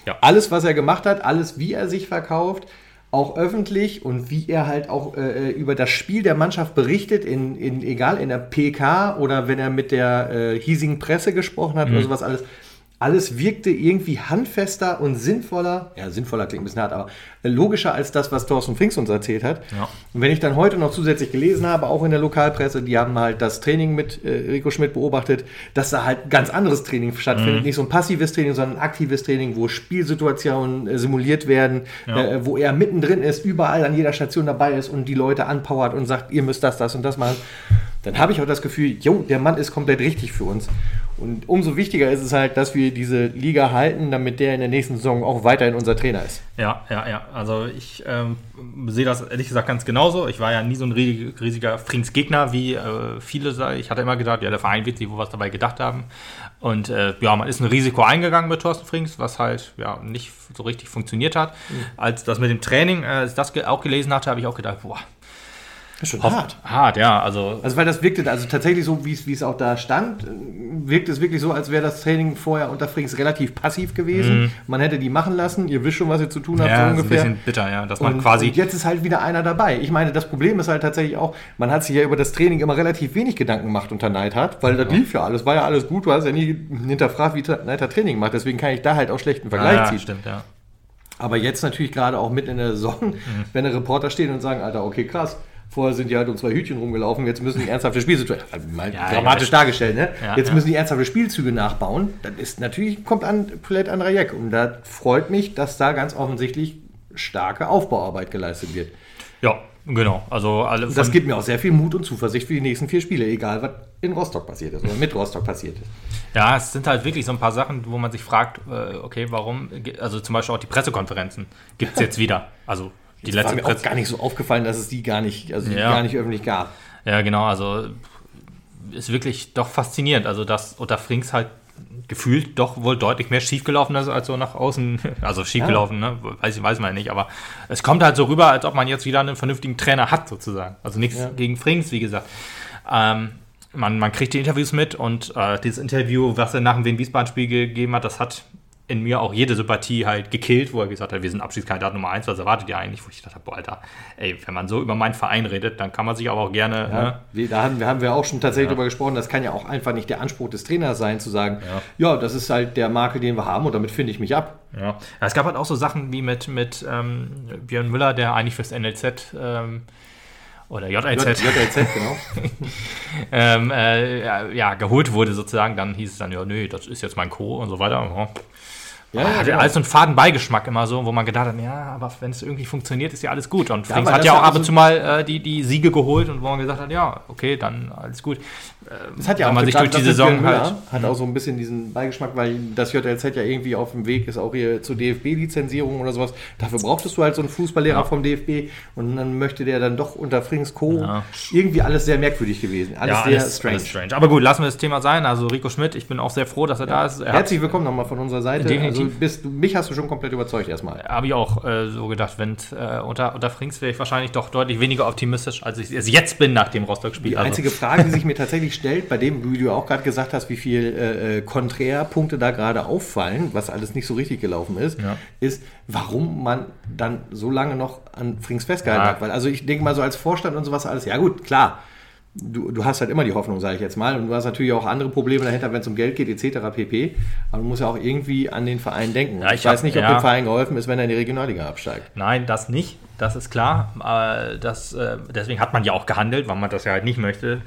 Ja. Alles, was er gemacht hat, alles, wie er sich verkauft, auch öffentlich und wie er halt auch äh, über das Spiel der Mannschaft berichtet, in, in, egal in der PK oder wenn er mit der äh, hiesigen Presse gesprochen hat oder sowas alles. Alles wirkte irgendwie handfester und sinnvoller, ja, sinnvoller klingt ein bisschen hart, aber äh, logischer als das, was Thorsten Frings uns erzählt hat. Ja. Und wenn ich dann heute noch zusätzlich gelesen habe, auch in der Lokalpresse, die haben halt das Training mit äh, Rico Schmidt beobachtet, dass da halt ganz anderes Training stattfindet. Mhm. Nicht so ein passives Training, sondern ein aktives Training, wo Spielsituationen äh, simuliert werden, Ja. äh, wo er mittendrin ist, überall an jeder Station dabei ist und die Leute anpowert und sagt, ihr müsst das, das und das machen. Dann habe ich auch das Gefühl, jo, der Mann ist komplett richtig für uns. Und umso wichtiger ist es halt, dass wir diese Liga halten, damit der in der nächsten Saison auch weiterhin unser Trainer ist. Ja, ja, ja. Also ich ähm, sehe das ehrlich gesagt ganz genauso. Ich war ja nie so ein riesig- riesiger Frings-Gegner, wie äh, viele. Ich hatte immer gedacht, ja, der Verein wird sich wohl was dabei gedacht haben. Und äh, ja, man ist ein Risiko eingegangen mit Thorsten Frings, was halt ja nicht so richtig funktioniert hat. Als das mit dem Training, äh, als ich das auch gelesen hatte, habe ich auch gedacht, boah, Das ist schon hart. Hart, ja. Also Also weil das wirkte, also tatsächlich so, wie es, auch da stand, wirkt es wirklich so, als wäre das Training vorher unter Frings relativ passiv gewesen. Man hätte die machen lassen, ihr wisst schon, was ihr zu tun habt, ja, so ist ein ungefähr. bisschen bitter, ja, dass man Und, quasi und jetzt ist halt wieder einer dabei. Ich meine, das Problem ist halt tatsächlich auch, man hat sich ja über das Training immer relativ wenig Gedanken gemacht unter Neidhardt, weil das lief ja alles, war ja alles gut, du hast ja nie hinterfragt, wie Neidhardt Training macht, deswegen kann ich da halt auch schlechten Vergleich ja, ziehen. stimmt, ja. Aber jetzt natürlich gerade auch mitten in der Saison, Mhm. wenn der Reporter stehen und sagen, Alter, okay, krass. Vorher sind die halt um zwei Hütchen rumgelaufen, jetzt müssen die ernsthafte Spielsituation, also mal Ja, dramatisch ja. dargestellt, ne? Ja, jetzt ja. müssen die ernsthafte Spielzüge nachbauen. Dann ist natürlich, kommt an komplett anderer Jack. Und da freut mich, dass da ganz offensichtlich starke Aufbauarbeit geleistet wird. Ja, genau. Also alle Und das gibt mir auch sehr viel Mut und Zuversicht für die nächsten vier Spiele, egal was in Rostock passiert ist oder mit Rostock passiert ist. Ja, es sind halt wirklich so ein paar Sachen, wo man sich fragt, äh, okay, warum, also zum Beispiel auch die Pressekonferenzen gibt es jetzt wieder. Also die war letzte mir auch gar nicht so aufgefallen, dass es die gar nicht, also die Ja. gar nicht öffentlich gab. Ja, genau, also ist wirklich doch faszinierend. Also dass unter Frings halt gefühlt doch wohl deutlich mehr schiefgelaufen ist als so nach außen. Also schiefgelaufen, ne? Weiß, weiß man ja nicht, aber es kommt halt so rüber, als ob man jetzt wieder einen vernünftigen Trainer hat, sozusagen. Also nichts Ja. gegen Frings, wie gesagt. Ähm, man, man kriegt die Interviews mit und äh, dieses Interview, was er nach dem Wien-Wiesbaden-Spiel gegeben hat, das hat in mir auch jede Sympathie halt gekillt, wo er gesagt hat, wir sind Abschiedskandidat Nummer eins, was erwartet ihr eigentlich? Wo ich dachte, boah, Alter, ey, wenn man so über meinen Verein redet, dann kann man sich aber auch gerne, Ja, ne? wir, da haben wir, haben wir auch schon tatsächlich drüber gesprochen, das kann ja auch einfach nicht der Anspruch des Trainers sein, zu sagen, ja, das ist halt der Makel, den wir haben und damit finde ich mich ab. Ja. ja, es gab halt auch so Sachen wie mit, mit ähm, Björn Müller, der eigentlich fürs NLZ ähm, oder JLZ JLZ, genau. ähm, äh, ja, ja, geholt wurde sozusagen. Dann hieß es dann, ja, nö, das ist jetzt mein Co. und so weiter. Ja. Ja, genau. alles so einen faden Beigeschmack immer so, wo man gedacht hat, ja, aber wenn es irgendwie funktioniert, ist ja alles gut. Und Frings ja, hat ja auch ab und zu mal äh, die, die Siege geholt und wo man gesagt hat, ja, okay, dann alles gut. Das hat ja auch man sich durch die Saison halt. Hat auch so ein bisschen diesen Beigeschmack, weil das JLZ ja irgendwie auf dem Weg ist, auch hier zur DFB-Lizenzierung oder sowas. Dafür brauchtest du halt so einen Fußballlehrer ja. vom DFB und dann möchte der dann doch unter Frings Co. Ja. irgendwie alles sehr merkwürdig gewesen. Alles ja, sehr alles, strange. Alles strange. Aber gut, lassen wir das Thema sein. Also Rico Schmidt, ich bin auch sehr froh, dass er da ist. Er Herzlich willkommen nochmal von unserer Seite. Definitiv. Also bist, mich hast du schon komplett überzeugt erstmal. Habe ich auch äh, so gedacht, wenn äh, unter, unter Frings wäre ich wahrscheinlich doch deutlich weniger optimistisch, als ich es jetzt bin nach dem Rostock-Spiel. Die also. einzige Frage, die sich mir tatsächlich stellt, bei dem wie du auch gerade gesagt hast, wie viel äh, äh, Konträrpunkte da gerade auffallen, was alles nicht so richtig gelaufen ist, ja. ist, warum man dann so lange noch an Frings festgehalten ja. hat. Weil, also ich denke mal so als Vorstand und sowas alles, ja gut, klar, du, du hast halt immer die Hoffnung, sage ich jetzt mal. Und du hast natürlich auch andere Probleme dahinter, wenn es um Geld geht, etc. pp. Aber du musst ja auch irgendwie an den Verein denken. Ja, ich, ich weiß hab, nicht, ob ja. dem Verein geholfen ist, wenn er in die Regionalliga absteigt. Nein, das nicht. Das ist klar. Das, äh, deswegen hat man ja auch gehandelt, weil man das ja halt nicht möchte.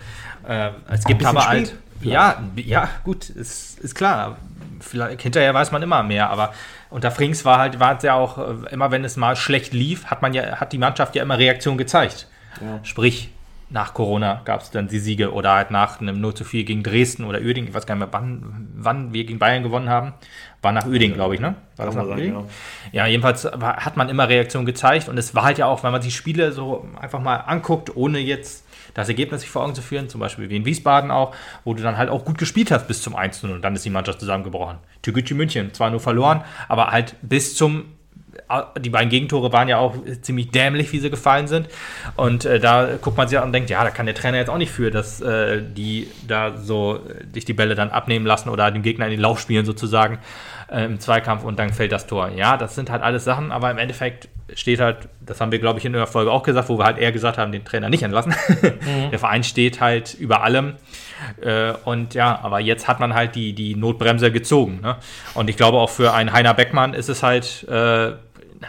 Äh, es gibt aber halt. Ja, ja, gut, ist, ist klar. Vielleicht, hinterher weiß man immer mehr, aber unter Frings war halt, war es ja auch, äh, immer wenn es mal schlecht lief, hat man ja, hat die Mannschaft ja immer Reaktion gezeigt. Ja. Sprich, nach Corona gab es dann die Siege oder halt nach einem 0 zu 4 gegen Dresden oder Uerdingen, ich weiß gar nicht mehr, wann, wann wir gegen Bayern gewonnen haben. War nach Uerdingen, glaube ich, ne? War das nach Uerdingen? Ja. ja, jedenfalls hat man immer Reaktion gezeigt und es war halt ja auch, wenn man sich Spiele so einfach mal anguckt, ohne jetzt das Ergebnis sich vor Augen zu führen, zum Beispiel wie in Wiesbaden auch, wo du dann halt auch gut gespielt hast bis zum 1 und dann ist die Mannschaft zusammengebrochen. Türkgücü München, zwar nur verloren, aber halt bis zum die beiden Gegentore waren ja auch ziemlich dämlich, wie sie gefallen sind. Und äh, da guckt man sich an und denkt, ja, da kann der Trainer jetzt auch nicht für, dass äh, die da so dich die Bälle dann abnehmen lassen oder dem Gegner in den Lauf spielen sozusagen äh, im Zweikampf und dann fällt das Tor. Ja, das sind halt alles Sachen, aber im Endeffekt steht halt, das haben wir, glaube ich, in der Folge auch gesagt, wo wir halt eher gesagt haben, den Trainer nicht entlassen. Mhm. Der Verein steht halt über allem. Äh, und ja, aber jetzt hat man halt die, die Notbremse gezogen. Ne? Und ich glaube auch für einen Heiner Beckmann ist es halt äh,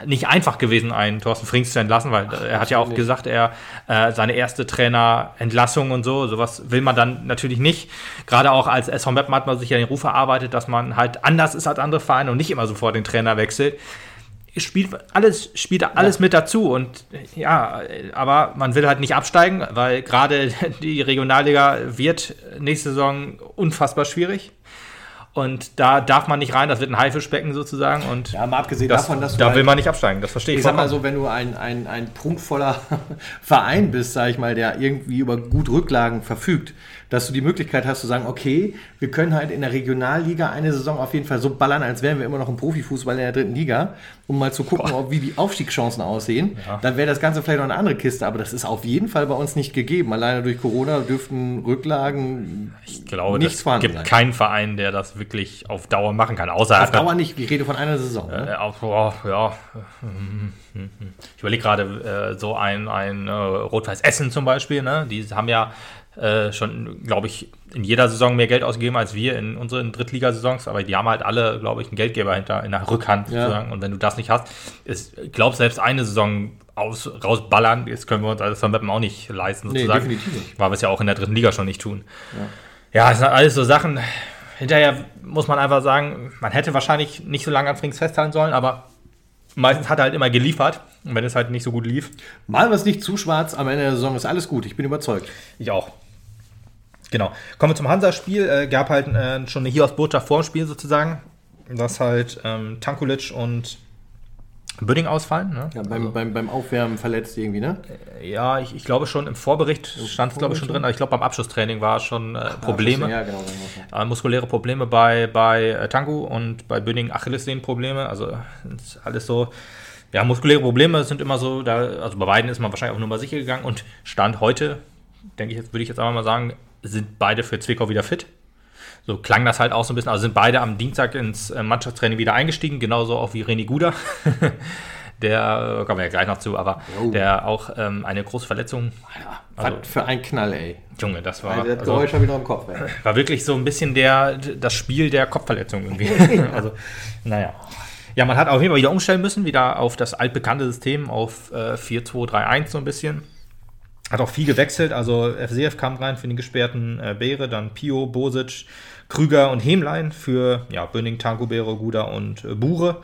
nicht einfach gewesen, einen Thorsten Frings zu entlassen, weil Ach, er hat ja auch gesagt, er äh, seine erste Trainerentlassung und so, sowas will man dann natürlich nicht. Gerade auch als SV Meppen hat man sich ja den Ruf erarbeitet, dass man halt anders ist als andere Vereine und nicht immer sofort den Trainer wechselt. Spielt alles, spielt alles ja. mit dazu und ja, aber man will halt nicht absteigen, weil gerade die Regionalliga wird nächste Saison unfassbar schwierig. Und da darf man nicht rein, das wird ein Haifischbecken sozusagen. Und ja, mal abgesehen das, davon, dass du. Da halt, will man nicht absteigen, das verstehe ich. Ich sag mal so, wenn du ein, ein, ein prunkvoller Verein bist, sag ich mal, der irgendwie über gut Rücklagen verfügt, dass du die Möglichkeit hast zu sagen, okay, wir können halt in der Regionalliga eine Saison auf jeden Fall so ballern, als wären wir immer noch im Profifußball in der dritten Liga, um mal zu gucken, ob, wie die Aufstiegschancen aussehen. Ja. Dann wäre das Ganze vielleicht noch eine andere Kiste, aber das ist auf jeden Fall bei uns nicht gegeben. Alleine durch Corona dürften Rücklagen ich glaube, nichts vorhanden sein. Es gibt keinen Verein, der das wirklich auf Dauer machen kann. Außer auf Dauer nicht, ich rede von einer Saison. Ne? Äh, auf, oh, ja. Ich überlege gerade äh, so ein, ein äh, Rot-Weiß Essen zum Beispiel, ne? die haben ja äh, schon, glaube ich, in jeder Saison mehr Geld ausgegeben als wir in unseren Drittligasaisons, aber die haben halt alle, glaube ich, einen Geldgeber hinter in der Rückhand ja. sozusagen. Und wenn du das nicht hast, ist, ich glaube, selbst eine Saison aus, rausballern, jetzt können wir uns alles von Mappen auch nicht leisten, sozusagen. Nee, definitiv nicht. Weil wir es ja auch in der dritten Liga schon nicht tun. Ja, ja das sind alles so Sachen. Hinterher muss man einfach sagen, man hätte wahrscheinlich nicht so lange an Frings festhalten sollen, aber meistens hat er halt immer geliefert. Und wenn es halt nicht so gut lief. Malen wir es nicht zu schwarz, am Ende der Saison ist alles gut. Ich bin überzeugt. Ich auch. Genau. Kommen wir zum Hansa-Spiel. Äh, gab halt äh, schon eine Hiobs-Botschaft vor dem Spiel sozusagen, dass halt ähm, Tankulic und Büdding ausfallen. Ne? Ja, beim, also, beim, beim Aufwärmen verletzt irgendwie, ne? Äh, ja, ich, ich glaube schon im Vorbericht stand es, glaube ich, schon drin, aber ich glaube beim Abschlusstraining war schon äh, Probleme. Ja, genau, äh, muskuläre Probleme bei, bei äh, Tangu und bei Büdding Achillessehnenprobleme. Also alles so. Ja, muskuläre Probleme sind immer so, da, also bei beiden ist man wahrscheinlich auch nur mal sicher gegangen und Stand heute, denke ich jetzt, würde ich jetzt einfach mal sagen, sind beide für Zwickau wieder fit. So klang das halt auch so ein bisschen. Also sind beide am Dienstag ins äh, Mannschaftstraining wieder eingestiegen, genauso auch wie René Guder. der, äh, kommen wir ja gleich noch zu, aber oh. der auch ähm, eine große Verletzung. Also, Was für ein Knall, ey. Junge, das war. Also, das Geräusch also, habe ich noch im Kopf, ey. War wirklich so ein bisschen der, das Spiel der Kopfverletzung irgendwie. also, naja. Ja, man hat auf jeden Fall wieder umstellen müssen, wieder auf das altbekannte System, auf äh, 4-2-3-1 so ein bisschen. Hat auch viel gewechselt, also FCF kam rein für den gesperrten äh, Beere, dann Pio, Bosic, Krüger und Hemlein für ja, Böning, Tango, Beere, Guda und äh, Bure.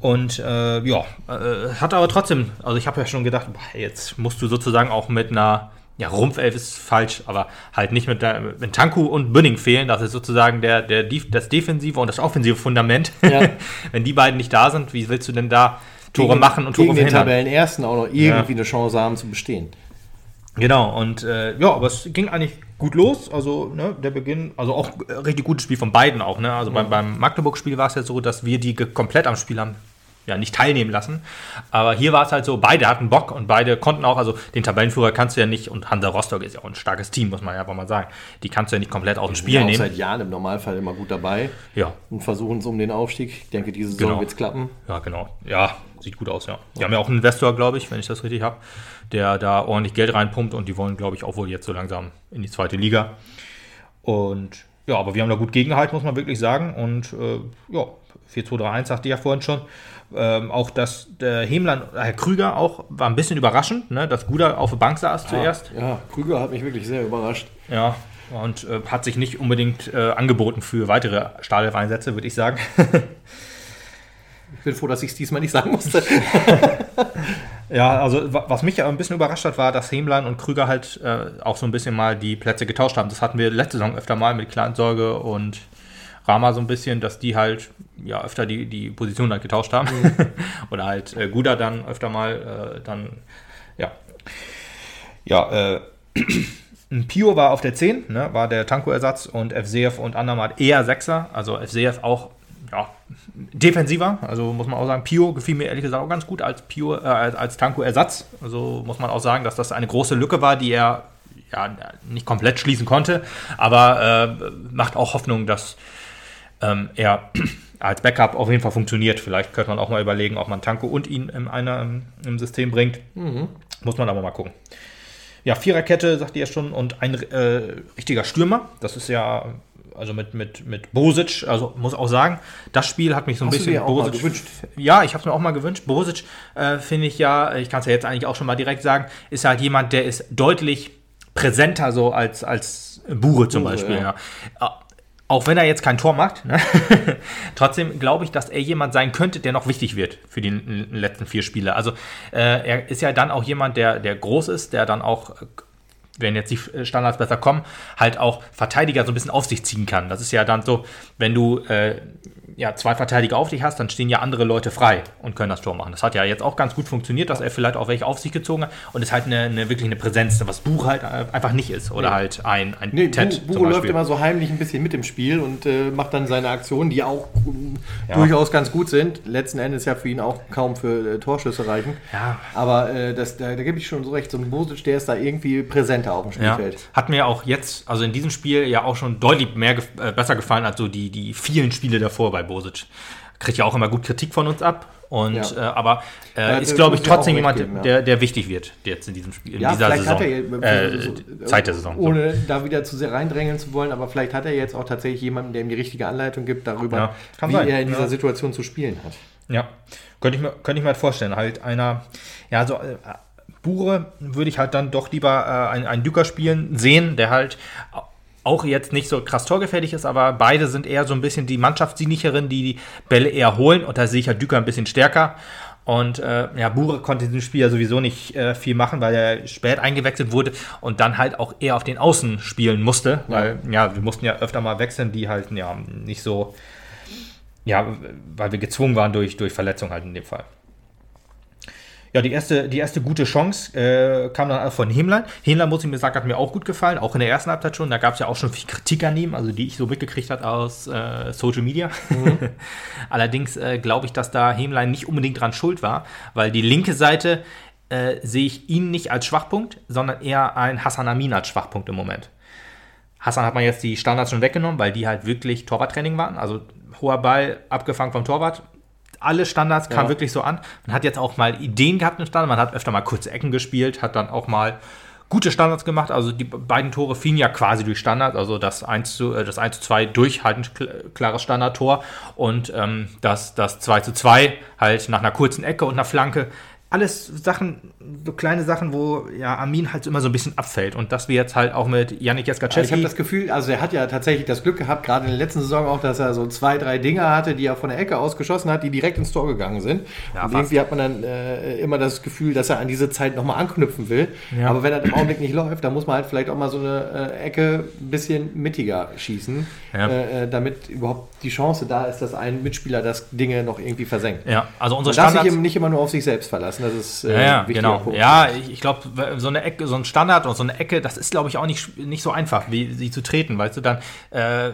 Und äh, ja, äh, hat aber trotzdem, also ich habe ja schon gedacht, boah, jetzt musst du sozusagen auch mit einer, ja, Rumpfelf ist falsch, aber halt nicht mit, der, mit Tanku und Bünning fehlen. Das ist sozusagen der, der, das defensive und das offensive Fundament. Ja. Wenn die beiden nicht da sind, wie willst du denn da Tore gegen, machen und Tore gegen verhindern? den Tabellenersten auch noch irgendwie ja. eine Chance haben zu bestehen. Genau, und äh, ja, aber es ging eigentlich gut los. Also, ne, der Beginn, also auch richtig gutes Spiel von beiden auch. Ne? Also mhm. beim, beim Magdeburg-Spiel war es ja so, dass wir die komplett am Spiel haben ja, nicht teilnehmen lassen. Aber hier war es halt so, beide hatten Bock und beide konnten auch, also den Tabellenführer kannst du ja nicht, und Hansa Rostock ist ja auch ein starkes Team, muss man ja einfach mal sagen. Die kannst du ja nicht komplett aus dem Spiel nehmen. seit Jahren im Normalfall immer gut dabei. Ja. Und versuchen es um den Aufstieg. Ich denke, diese Saison genau. wird es klappen. Ja, genau. Ja, sieht gut aus, ja. Die haben ja auch einen Investor, glaube ich, wenn ich das richtig habe, der da ordentlich Geld reinpumpt und die wollen, glaube ich, auch wohl jetzt so langsam in die zweite Liga. Und ja, aber wir haben da gut gegengehalten, muss man wirklich sagen. Und äh, ja, 4-2-3-1 sagte ich ja vorhin schon. Ähm, auch dass der Hemland, Herr Krüger auch war ein bisschen überraschend, ne, dass Guder auf der Bank saß ja, zuerst. Ja, Krüger hat mich wirklich sehr überrascht. Ja, und äh, hat sich nicht unbedingt äh, angeboten für weitere Stahleinsätze, würde ich sagen. ich bin froh, dass ich es diesmal nicht sagen musste. ja, also was mich ja ein bisschen überrascht hat, war, dass Hemlein und Krüger halt äh, auch so ein bisschen mal die Plätze getauscht haben. Das hatten wir letzte Saison öfter mal mit Kleinsorge und Rama so ein bisschen, dass die halt ja öfter die, die Position halt getauscht haben. Mhm. Oder halt äh, Guda dann öfter mal äh, dann, ja. Ja, äh, Pio war auf der 10, ne, war der Tanko-Ersatz und FCF und Andermatt eher Sechser. Also FCF auch ja, defensiver, also muss man auch sagen, Pio gefiel mir ehrlich gesagt auch ganz gut als Pio, äh, als, als Tanko-Ersatz. Also muss man auch sagen, dass das eine große Lücke war, die er ja nicht komplett schließen konnte, aber äh, macht auch Hoffnung, dass ähm, er als Backup auf jeden Fall funktioniert. Vielleicht könnte man auch mal überlegen, ob man Tanko und ihn in einer im, im System bringt. Mhm. Muss man aber mal gucken. Ja, Viererkette, sagt ihr schon, und ein äh, richtiger Stürmer. Das ist ja, also mit, mit, mit Bosic, also muss auch sagen, das Spiel hat mich so ein Hast bisschen du dir auch Bosic gewünscht. Ja, ich habe es mir auch mal gewünscht. Bosic äh, finde ich ja, ich kann es ja jetzt eigentlich auch schon mal direkt sagen, ist halt jemand, der ist deutlich präsenter so als, als Bure zum Bure, Beispiel. Ja. ja auch wenn er jetzt kein Tor macht, ne? trotzdem glaube ich, dass er jemand sein könnte, der noch wichtig wird für die letzten vier Spiele. Also äh, er ist ja dann auch jemand, der, der groß ist, der dann auch wenn jetzt die Standards besser kommen, halt auch Verteidiger so ein bisschen auf sich ziehen kann. Das ist ja dann so, wenn du äh, ja, zwei Verteidiger auf dich hast, dann stehen ja andere Leute frei und können das Tor machen. Das hat ja jetzt auch ganz gut funktioniert, dass er vielleicht auch welche auf sich gezogen hat und ist halt eine, eine wirklich eine Präsenz, was Buch halt äh, einfach nicht ist. Oder nee. halt ein, ein nee, Ted. Buch läuft immer so heimlich ein bisschen mit im Spiel und äh, macht dann seine Aktionen, die auch ja. durchaus ganz gut sind. Letzten Endes ja für ihn auch kaum für äh, Torschüsse reichen. Ja. Aber äh, das, da, da gebe ich schon so recht, so ein Bosic, der ist da irgendwie präsenter auf dem Spielfeld. Ja. Hat mir auch jetzt, also in diesem Spiel ja auch schon deutlich mehr äh, besser gefallen als so die, die vielen Spiele davor bei Bosic kriegt ja auch immer gut Kritik von uns ab. Und, ja. äh, aber äh, ja, ist, glaube ich, trotzdem jemand, geben, ja. der, der wichtig wird jetzt in diesem Spiel, in dieser Saison. Er, äh, Zeit der Saison. Ohne so. da wieder zu sehr reindrängeln zu wollen, aber vielleicht hat er jetzt auch tatsächlich jemanden, der ihm die richtige Anleitung gibt darüber, wie sein. er in dieser Situation zu spielen hat. Ja, könnte ich mir, könnte ich mir halt vorstellen. Halt einer, ja, so äh, Bure würde ich halt dann doch lieber äh, einen, einen Düker spielen sehen, der halt auch jetzt nicht so krass torgefährlich ist, aber beide sind eher so ein bisschen die Mannschaftsdienlicheren, die die Bälle eher holen. Und da sehe ich ja Düker ein bisschen stärker. Und äh, ja, Bure konnte in diesem Spiel ja sowieso nicht äh, viel machen, weil er spät eingewechselt wurde und dann halt auch eher auf den Außen spielen musste, weil ja, wir mussten ja öfter mal wechseln, die halt ja nicht so, ja, weil wir gezwungen waren durch, durch Verletzung halt in dem Fall. Ja, die erste, die erste gute Chance äh, kam dann von Hemlein. Hemlein, muss ich mir sagen, hat mir auch gut gefallen, auch in der ersten Halbzeit schon. Da gab es ja auch schon viel Kritik an ihm, also die ich so mitgekriegt habe aus äh, Social Media. Mhm. Allerdings äh, glaube ich, dass da Hemlein nicht unbedingt dran schuld war, weil die linke Seite äh, sehe ich ihn nicht als Schwachpunkt, sondern eher ein Hassan Amin als Schwachpunkt im Moment. Hassan hat man jetzt die Standards schon weggenommen, weil die halt wirklich Torwarttraining waren. Also hoher Ball abgefangen vom Torwart, alle Standards kamen ja. wirklich so an. Man hat jetzt auch mal Ideen gehabt im Standard, man hat öfter mal kurze Ecken gespielt, hat dann auch mal gute Standards gemacht. Also die beiden Tore fielen ja quasi durch Standards, also das 1 zu, äh, das 1 zu 2 durch halt ein klares Standardtor und ähm, das, das 2 zu 2 halt nach einer kurzen Ecke und einer Flanke. Alles Sachen, so kleine Sachen, wo ja Armin halt immer so ein bisschen abfällt. Und dass wir jetzt halt auch mit Yannick Ich habe Jaskaczewski. das Gefühl, also er hat ja tatsächlich das Glück gehabt, gerade in der letzten Saison auch, dass er so zwei, drei Dinger hatte, die er von der Ecke aus geschossen hat, die direkt ins Tor gegangen sind. Ja, und irgendwie hat man dann äh, immer das Gefühl, dass er an diese Zeit nochmal anknüpfen will. Ja. Aber wenn er im Augenblick nicht läuft, dann muss man halt vielleicht auch mal so eine äh, Ecke ein bisschen mittiger schießen, Ja. äh, äh, damit überhaupt die Chance da ist, dass ein Mitspieler das Dinge noch irgendwie versenkt. ja, also unsere Man darf sich Standards. eben nicht immer nur auf sich selbst verlassen. Das ist äh, Ja, genau. Punkt. Ja, ich, ich glaube, so eine Ecke, so ein Standard und so eine Ecke, das ist, glaube ich, auch nicht, nicht so einfach, wie sie zu treten, weißt du, dann, äh,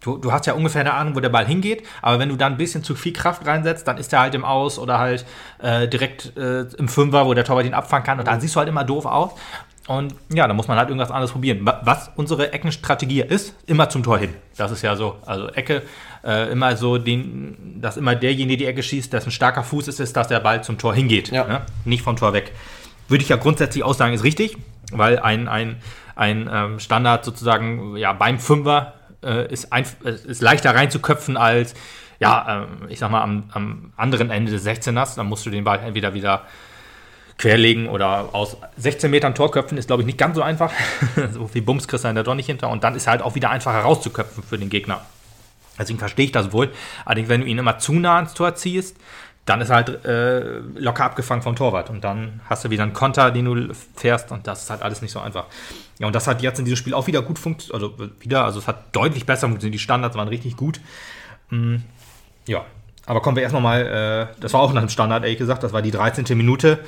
du, du hast ja ungefähr eine Ahnung, wo der Ball hingeht, aber wenn du dann ein bisschen zu viel Kraft reinsetzt, dann ist der halt im Aus oder halt äh, direkt äh, im Fünfer, wo der Torwart ihn abfangen kann und dann siehst du halt immer doof aus. Und ja, da muss man halt irgendwas anderes probieren. Wa- Was unsere Eckenstrategie ist, immer zum Tor hin. Das ist ja so. Also Ecke, äh, immer so, den, dass immer derjenige die Ecke schießt, dessen starker Fuß ist, ist, dass der Ball zum Tor hingeht. Ja. Ne? Nicht vom Tor weg. Würde ich ja grundsätzlich auch sagen, ist richtig, weil ein, ein, ein ähm, Standard sozusagen ja, beim Fünfer äh, ist, ein, äh, ist leichter reinzuköpfen als, ja, ähm, ich sag mal, am, am anderen Ende des 16ers. Dann musst du den Ball entweder wieder querlegen oder aus 16 Metern Tor köpfen ist, glaube ich, nicht ganz so einfach. so viel Bums kriegst du dann da doch nicht hinter. Und dann ist halt auch wieder einfacher rauszuköpfen für den Gegner. Deswegen verstehe ich das wohl. Allerdings, wenn du ihn immer zu nah ans Tor ziehst, dann ist er halt äh, locker abgefangen vom Torwart. Und dann hast du wieder einen Konter, den du fährst. Und das ist halt alles nicht so einfach. Ja, und das hat jetzt in diesem Spiel auch wieder gut funktioniert. Also wieder, also es hat deutlich besser funktioniert. Die Standards waren richtig gut. Mm, ja, aber kommen wir erst noch mal, äh, das war auch nach dem Standard, ehrlich gesagt, das war die 13. Minute.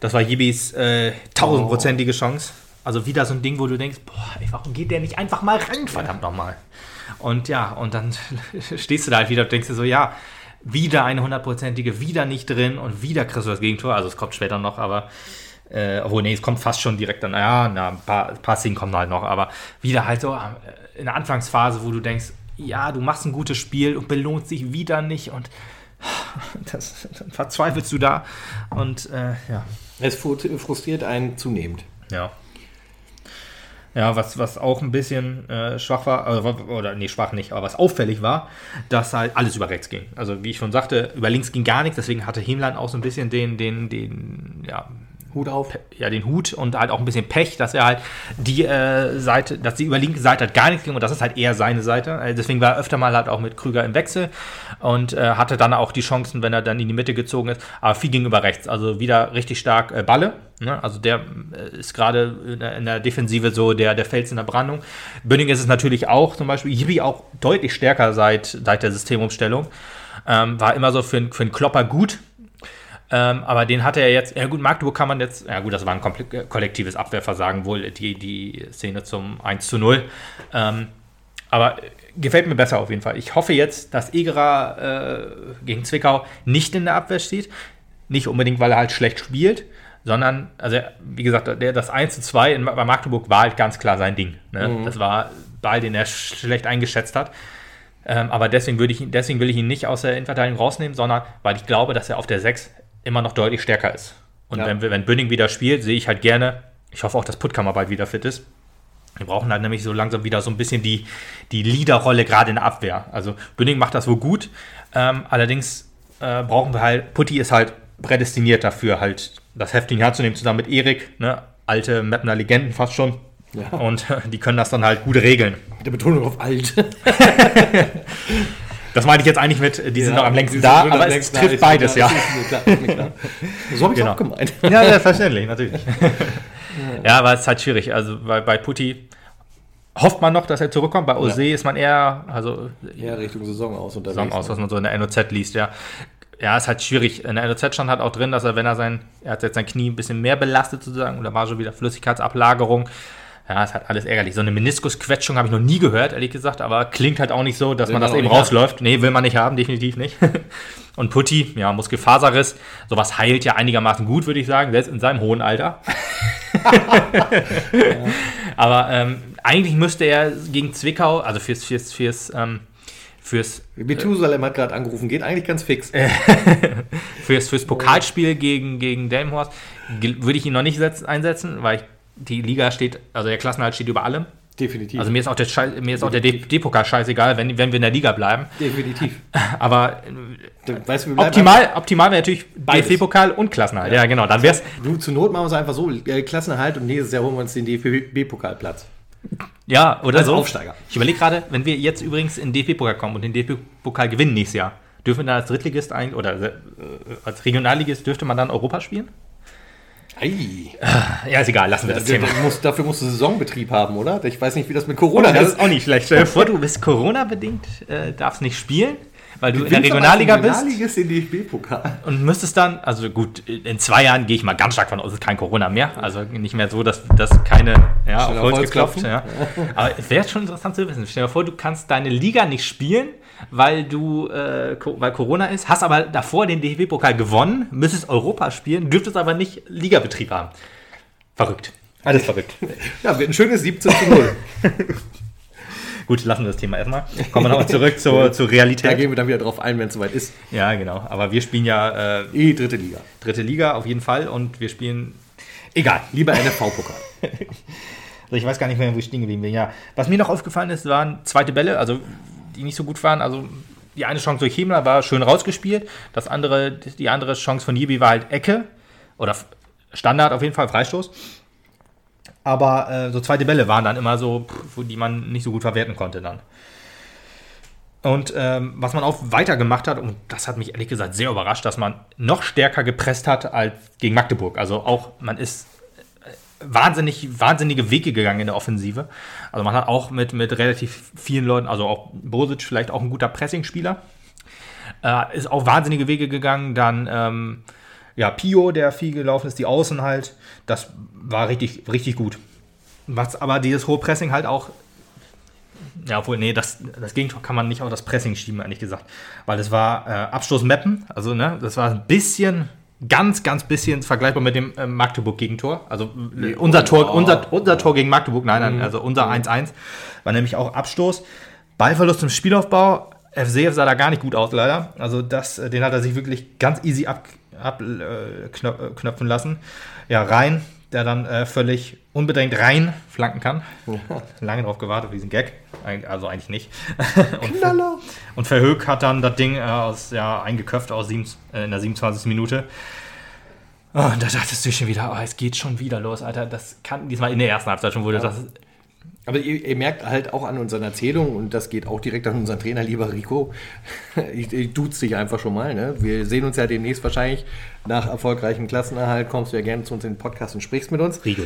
Das war Jibis äh, tausendprozentige Chance. Also wieder so ein Ding, wo du denkst, boah, ey, warum geht der nicht einfach mal ran, verdammt nochmal. Und ja, und dann stehst du da halt wieder und denkst dir so, ja, wieder eine hundertprozentige, wieder nicht drin und wieder kriegst du das Gegentor. Also es kommt später noch, aber äh, obwohl, nee, es kommt fast schon direkt dann, ja, na, ein paar, ein paar Szenen kommen halt noch, aber wieder halt so äh, in der Anfangsphase, wo du denkst, ja, du machst ein gutes Spiel und belohnt sich wieder nicht und das, dann verzweifelst du da und äh, ja. Es frustriert einen zunehmend. Ja. Ja, was, was auch ein bisschen äh, schwach war, also, oder nee, schwach nicht, aber was auffällig war, dass halt alles über rechts ging. Also wie ich schon sagte, über links ging gar nichts, deswegen hatte Hiemland auch so ein bisschen den, den, den, ja, Hut auf. ja, den Hut und halt auch ein bisschen Pech, dass er halt die äh, Seite, dass die über linke Seite halt gar nichts ging und das ist halt eher seine Seite. Äh, deswegen war er öfter mal halt auch mit Krüger im Wechsel und äh, hatte dann auch die Chancen, wenn er dann in die Mitte gezogen ist. Aber viel ging über rechts. Also wieder richtig stark äh, Balle. Ne? Also der äh, ist gerade in, der- in der Defensive so der, der Fels in der Brandung. Bönning ist es natürlich auch, zum Beispiel Jibi auch deutlich stärker seit, seit der Systemumstellung. Ähm, war immer so für, für einen Klopper gut. Ähm, aber den hatte er jetzt, ja gut, Magdeburg kann man jetzt, ja gut, das war ein komple- kollektives Abwehrversagen, wohl die, die Szene zum 1 zu 0. Ähm, aber äh, gefällt mir besser auf jeden Fall. Ich hoffe jetzt, dass Egerer äh, gegen Zwickau nicht in der Abwehr steht. Nicht unbedingt, weil er halt schlecht spielt, sondern, also wie gesagt, der, das 1 zu 2 in, bei Magdeburg war halt ganz klar sein Ding. Ne? Das war ein Ball, den er sch- schlecht eingeschätzt hat. Ähm, aber deswegen, würde ich, deswegen will ich ihn nicht aus der Innenverteidigung rausnehmen, sondern weil ich glaube, dass er auf der 6 immer noch deutlich stärker ist. Und Ja. wenn, wenn Bünning wieder spielt, sehe ich halt gerne, ich hoffe auch, dass Puttkammer bald wieder fit ist. Wir brauchen halt nämlich so langsam wieder so ein bisschen die, die Leaderrolle gerade in der Abwehr. Also Bünning macht das wohl gut. Ähm, allerdings äh, brauchen wir halt, Putti ist halt prädestiniert dafür, halt das Heft in die Hand zu nehmen, zusammen mit Erik, ne? alte Mapner Legenden fast schon. Ja. Und äh, die können das dann halt gut regeln. Mit der Betonung auf alt. Das meine ich jetzt eigentlich mit, die sind Ja, noch am längsten da, aber es da, trifft beides, ja. klar, klar. So habe ich Genau. auch gemeint. Ja, selbstverständlich, natürlich. ja, aber es ist halt schwierig. Also bei, bei Putti hofft man noch, dass er zurückkommt. Bei Ose ist man eher, also Ja, Richtung Saison aus unterwegs. Saison aus, was man so in der NOZ liest, ja. Ja, ist halt schwierig. In der NOZ stand halt auch drin, dass er, wenn er sein, er hat jetzt sein Knie ein bisschen mehr belastet sozusagen, oder war schon wieder Flüssigkeitsablagerung. Ja, ist halt alles ärgerlich. So eine Meniskusquetschung habe ich noch nie gehört, ehrlich gesagt, aber klingt halt auch nicht so, dass Will man das eben nicht rausläuft. Nee, will man nicht haben, definitiv nicht. Und Putti, ja, Muskelfaserriss, sowas heilt ja einigermaßen gut, würde ich sagen, selbst in seinem hohen Alter. Aber ähm, eigentlich müsste er gegen Zwickau, also fürs, fürs, fürs, ähm, fürs Methusalem hat gerade angerufen, geht eigentlich ganz fix. Fürs, fürs Pokalspiel gegen, gegen Delmenhorst ge- würde ich ihn noch nicht setzen, einsetzen, weil ich, die Liga steht, also der Klassenhalt steht über allem. Definitiv. Also mir ist auch der, Schei- mir ist auch der D-Pokal scheißegal, wenn, wenn wir in der Liga bleiben. Definitiv. Aber weißt, du, bleiben optimal, optimal wäre natürlich. DFB-Pokal und Klassenerhalt. Ja, genau. Dann wär's. Du, zur Not machen wir es einfach so: äh, Klassenerhalt und nächstes Jahr holen wir uns den DFB-Pokalplatz. Ja, oder Als so. Aufsteiger. Ich überlege gerade, wenn wir jetzt übrigens in den DFB-Pokal kommen und den DFB-Pokal gewinnen nächstes Jahr, dürfen wir dann als Drittligist eigentlich oder äh, als Regionalligist dürfte man dann Europa spielen? Ei. Ja, ist egal, lassen wir das Der- Thema. muss, dafür musst du Saisonbetrieb haben, oder? Ich weiß nicht, wie das mit Corona Das ist. ist auch nicht schlecht. Stell dir vor, du bist Corona-bedingt, äh, darfst nicht spielen, weil du in der Regionalliga bist Regionalligist den DFB-Pokal. und müsstest dann, also gut, in zwei Jahren gehe ich mal ganz stark von aus, es ist kein Corona mehr. Also nicht mehr so, dass das keine, ja, auf Holz geklopft. Ja. Aber es wäre schon interessant zu wissen. Stell dir vor, du kannst deine Liga nicht spielen, weil du, äh, weil Corona ist, hast aber davor den DFB-Pokal gewonnen, müsstest Europa spielen, dürftest aber nicht Ligabetrieb haben. Verrückt. Alles verrückt. Ja, wird ein schönes 17 zu 0. Gut, lassen wir das Thema erstmal. Kommen wir nochmal zurück zur, zur Da Realität. gehen wir dann wieder drauf ein, wenn es soweit ist. Ja, genau. Aber wir spielen ja äh, Die dritte Liga. dritte Liga auf jeden Fall und wir spielen. Egal. Lieber NFV-Pokal. Also ich weiß gar nicht mehr, wo ich stehen geblieben bin. Ja. Was mir noch aufgefallen ist, waren zweite Bälle, also die nicht so gut waren. Also die eine Chance durch Himmler war schön rausgespielt. Das andere, die andere Chance von Jibi war halt Ecke. Oder Standard auf jeden Fall, Freistoß. Aber äh, so zweite Bälle waren dann immer so, pff, die man nicht so gut verwerten konnte dann. Und ähm, was man auch weiter gemacht hat, und das hat mich ehrlich gesagt sehr überrascht, dass man noch stärker gepresst hat als gegen Magdeburg. Also auch, man ist äh, wahnsinnig, wahnsinnige Wege gegangen in der Offensive. Also man hat auch mit, mit relativ vielen Leuten, also auch Bosic vielleicht auch ein guter Pressingspieler, äh, ist auch wahnsinnige Wege gegangen. Dann ähm, ja, Pio, der viel gelaufen ist, die Außen halt, das war richtig, richtig gut. Was aber dieses hohe Pressing halt auch ja, obwohl, nee, das, das Gegentor kann man nicht auf das Pressing schieben, ehrlich gesagt. Weil es war äh, Abstoß Meppen, also ne, das war ein bisschen, ganz, ganz bisschen vergleichbar mit dem äh, Magdeburg-Gegentor. Also äh, unser, Tor, oh. unser, unser Tor gegen Magdeburg, nein, nein, also unser 1-1 war nämlich auch Abstoß. Ballverlust im Spielaufbau. FCF sah da gar nicht gut aus, leider. Also das, äh, den hat er sich wirklich ganz easy ab, knöp- äh, lassen. Ja, rein, der dann äh, völlig unbedingt rein flanken kann. Lange drauf gewartet diesen Gag. Also eigentlich nicht. und, Knaller. und Verhoek hat dann das Ding äh, aus, ja, eingeköpft aus sieben, äh, in der 27. Minute. Oh, und da dachtest du schon wieder, oh, es geht schon wieder los, Alter. Das kann diesmal in der ersten Halbzeit schon wurde das. Aber ihr, ihr merkt halt auch an unseren Erzählungen, und das geht auch direkt an unseren Trainer, lieber Rico, ich, ich duze dich einfach schon mal. Ne? Wir sehen uns ja demnächst wahrscheinlich nach erfolgreichem Klassenerhalt, kommst du ja gerne zu uns in den Podcast und sprichst mit uns. Rigo.